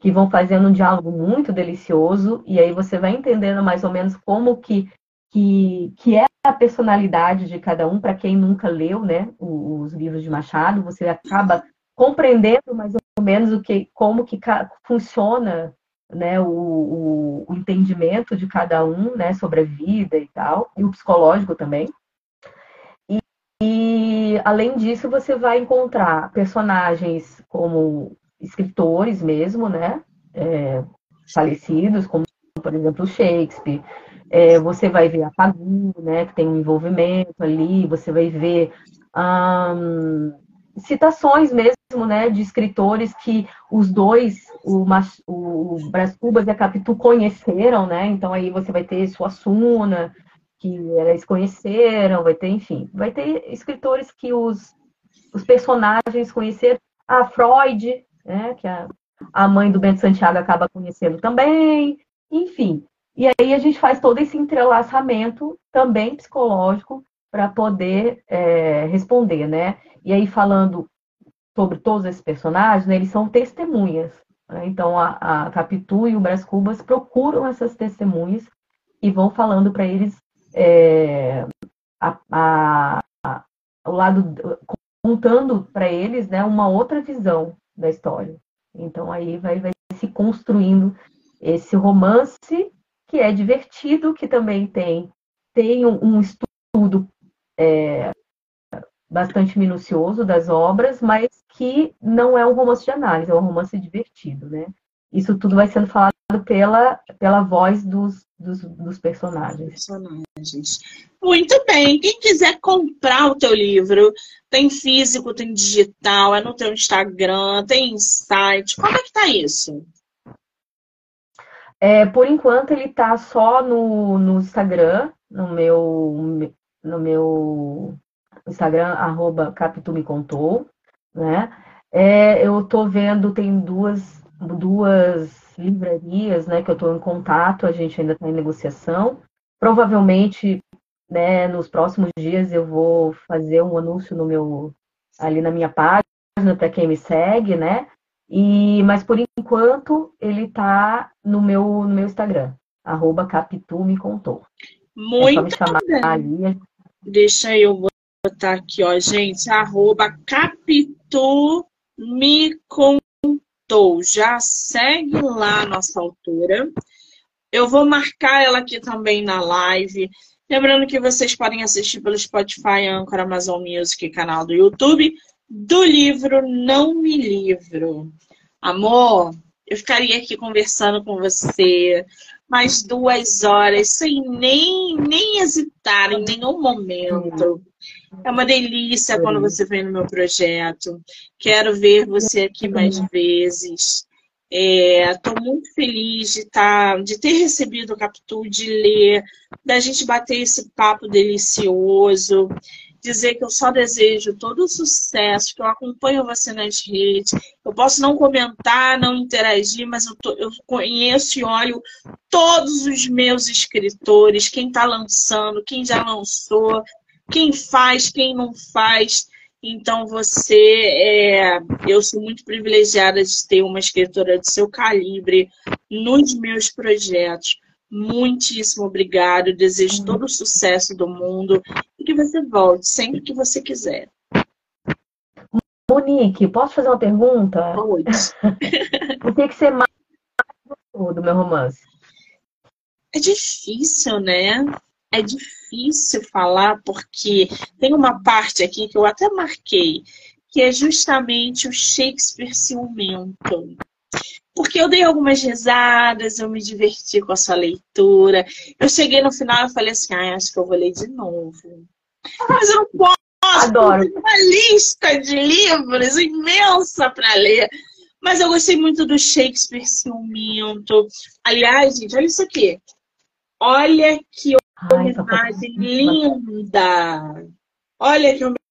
C: que vão fazendo um diálogo muito delicioso, e aí você vai entendendo mais ou menos como que, que, que é a personalidade de cada um, para quem nunca leu né, os livros de Machado, você acaba compreendendo mais ou menos o que, como que funciona né, o, o, o, entendimento de cada um né, sobre a vida e tal, e o psicológico também. E, e além disso, você vai encontrar personagens como escritores mesmo, né? É, falecidos, como, por exemplo, Shakespeare. É, você vai ver a Pagu, né? Que tem um envolvimento ali. Você vai ver citações mesmo, né? De escritores que os dois, o, o Brás Cubas e a Capitu, conheceram, né? Então, aí você vai ter Suassuna, que eles conheceram, vai ter, enfim, vai ter escritores que os, os personagens conheceram. A Freud, né, que a, a mãe do Bento Santiago acaba conhecendo também, enfim. E aí a gente faz todo esse entrelaçamento também psicológico para poder é, responder, né? E aí falando sobre todos esses personagens, né, eles são testemunhas. Né? Então a, a Capitu e o Brás Cubas procuram essas testemunhas e vão falando para eles é, a, a, a, o lado contando para eles né, uma outra visão da história. Então aí vai, vai se construindo esse romance que é divertido, que também tem, tem um, um estudo é, bastante minucioso das obras, mas que não é um romance de análise, é um romance divertido, né? Isso tudo vai sendo falado pela, pela voz dos, dos, dos personagens.
A: personagens. Muito bem. Quem quiser comprar o teu livro, tem físico, tem digital, é no teu Instagram, tem site. Como é que tá isso?
C: É, por enquanto ele tá só no, no Instagram, no meu, no meu Instagram, arroba Capitumecontou, né? É, eu tô vendo, tem duas, duas livrarias, né, que eu estou em contato, a gente ainda está em negociação. Provavelmente, né, nos próximos dias eu vou fazer um anúncio no meu ali na minha página para quem me segue, né? E mas por enquanto ele está no meu no meu Instagram, arroba Capitu me contou.
A: Muito é me chamar bem. ali. Deixa eu botar aqui, ó, gente, arroba Capitu me contou já segue lá a nossa autora. Eu vou marcar ela aqui também na live. Lembrando que vocês podem assistir pelo Spotify, Anchor, Amazon Music, canal do YouTube, do livro Não Me Livro. Amor, eu ficaria aqui conversando com você mais duas horas, sem nem, nem hesitar em nenhum momento. É uma delícia quando você vem no meu projeto. Quero ver você aqui mais vezes. Estou é, muito feliz de, tá, de ter recebido o Capitu, de ler, da gente bater esse papo delicioso, dizer que eu só desejo todo o sucesso, que eu acompanho você nas redes. Eu posso não comentar, não interagir, mas eu, tô, eu conheço e olho todos os meus escritores, quem está lançando, quem já lançou, quem faz, quem não faz. Então você é, eu sou muito privilegiada de ter uma escritora de seu calibre nos meus projetos. Muitíssimo obrigado. Desejo uhum. todo o sucesso do mundo e que você volte sempre que você quiser.
C: Monique, posso fazer uma pergunta?
A: Pode.
C: o que, que você mais gostou do meu romance?
A: É difícil, né? é difícil falar porque tem uma parte aqui que eu até marquei, que é justamente o Shakespeare ciumento. Porque eu dei algumas risadas, eu me diverti com a sua leitura. Eu cheguei no final e falei assim, ah, acho que eu vou ler de novo. Mas eu não posso,
C: Adoro.
A: uma lista de livros imensa para ler. Mas eu gostei muito do Shakespeare ciumento. Aliás, gente, olha isso aqui. Olha que homenagem linda! Olha que homenagem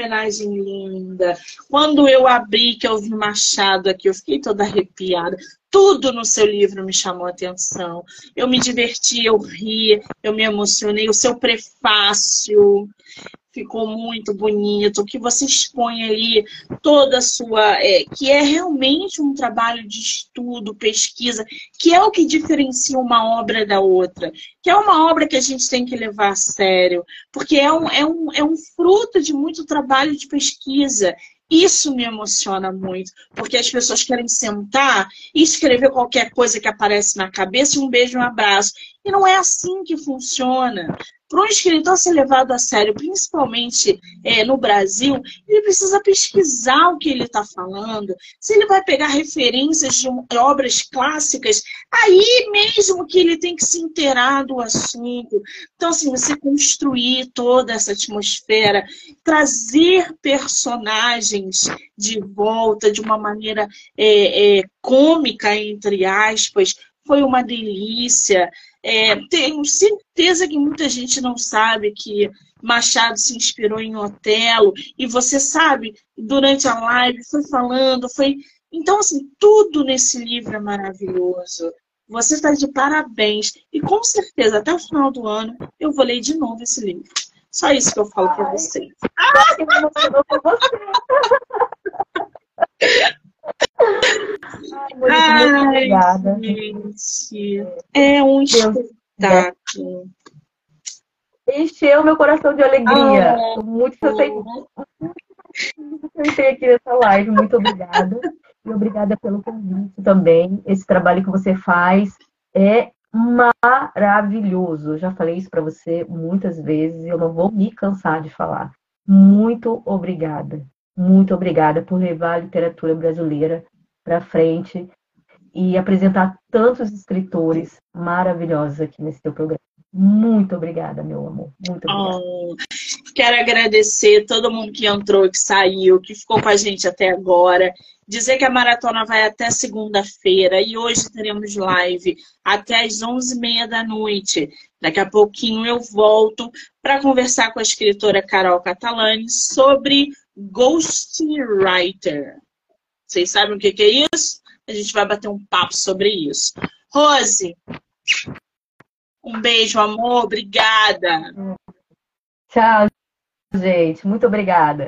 A: linda! Quando eu abri, que eu vi Machado aqui, eu fiquei toda arrepiada. Tudo no seu livro me chamou a atenção. Eu me diverti, eu ri, eu me emocionei. O seu prefácio, ficou muito bonito, que você expõe ali toda a sua. É, que é realmente um trabalho de estudo, pesquisa, que é o que diferencia uma obra da outra, que é uma obra que a gente tem que levar a sério, porque é um, é um, é um fruto de muito trabalho de pesquisa. Isso me emociona muito, porque as pessoas querem sentar e escrever qualquer coisa que aparece na cabeça, um beijo, um abraço. E não é assim que funciona. Para um escritor ser levado a sério, principalmente é, no Brasil, ele precisa pesquisar o que ele está falando. Se ele vai pegar referências de obras clássicas, aí mesmo que ele tem que se inteirar do assunto. Então, assim, você construir toda essa atmosfera, trazer personagens de volta de uma maneira é, é, cômica, entre aspas, foi uma delícia. É, tenho certeza que muita gente não sabe que Machado se inspirou em Otelo, e você sabe, durante a live, foi falando, foi. Então, assim, tudo nesse livro é maravilhoso. Você está de parabéns. E com certeza, até o final do ano, eu vou ler de novo esse livro. Só isso que eu falo para vocês. Ah, Ai, muito obrigada. Gente, é um espetáculo.
C: Encheu meu coração de alegria. Ah, muito entrei aqui nessa live. Muito obrigada. E obrigada pelo convite também. Esse trabalho que você faz é maravilhoso. Eu já falei isso para você muitas vezes e eu não vou me cansar de falar. Muito obrigada. Muito obrigada por levar a literatura brasileira para frente e apresentar tantos escritores maravilhosos aqui nesse teu programa. Muito obrigada, meu amor. Muito obrigada. Oh,
A: quero agradecer todo mundo que entrou, que saiu, que ficou com a gente até agora. Dizer que a maratona vai até segunda-feira e hoje teremos live até às 11h30 da noite. Daqui a pouquinho eu volto para conversar com a escritora Carol Catalani sobre ghostwriter. Vocês sabem o que, é isso? A gente vai bater um papo sobre isso. Rose, um beijo, amor. Obrigada.
C: Tchau, gente. Muito obrigada.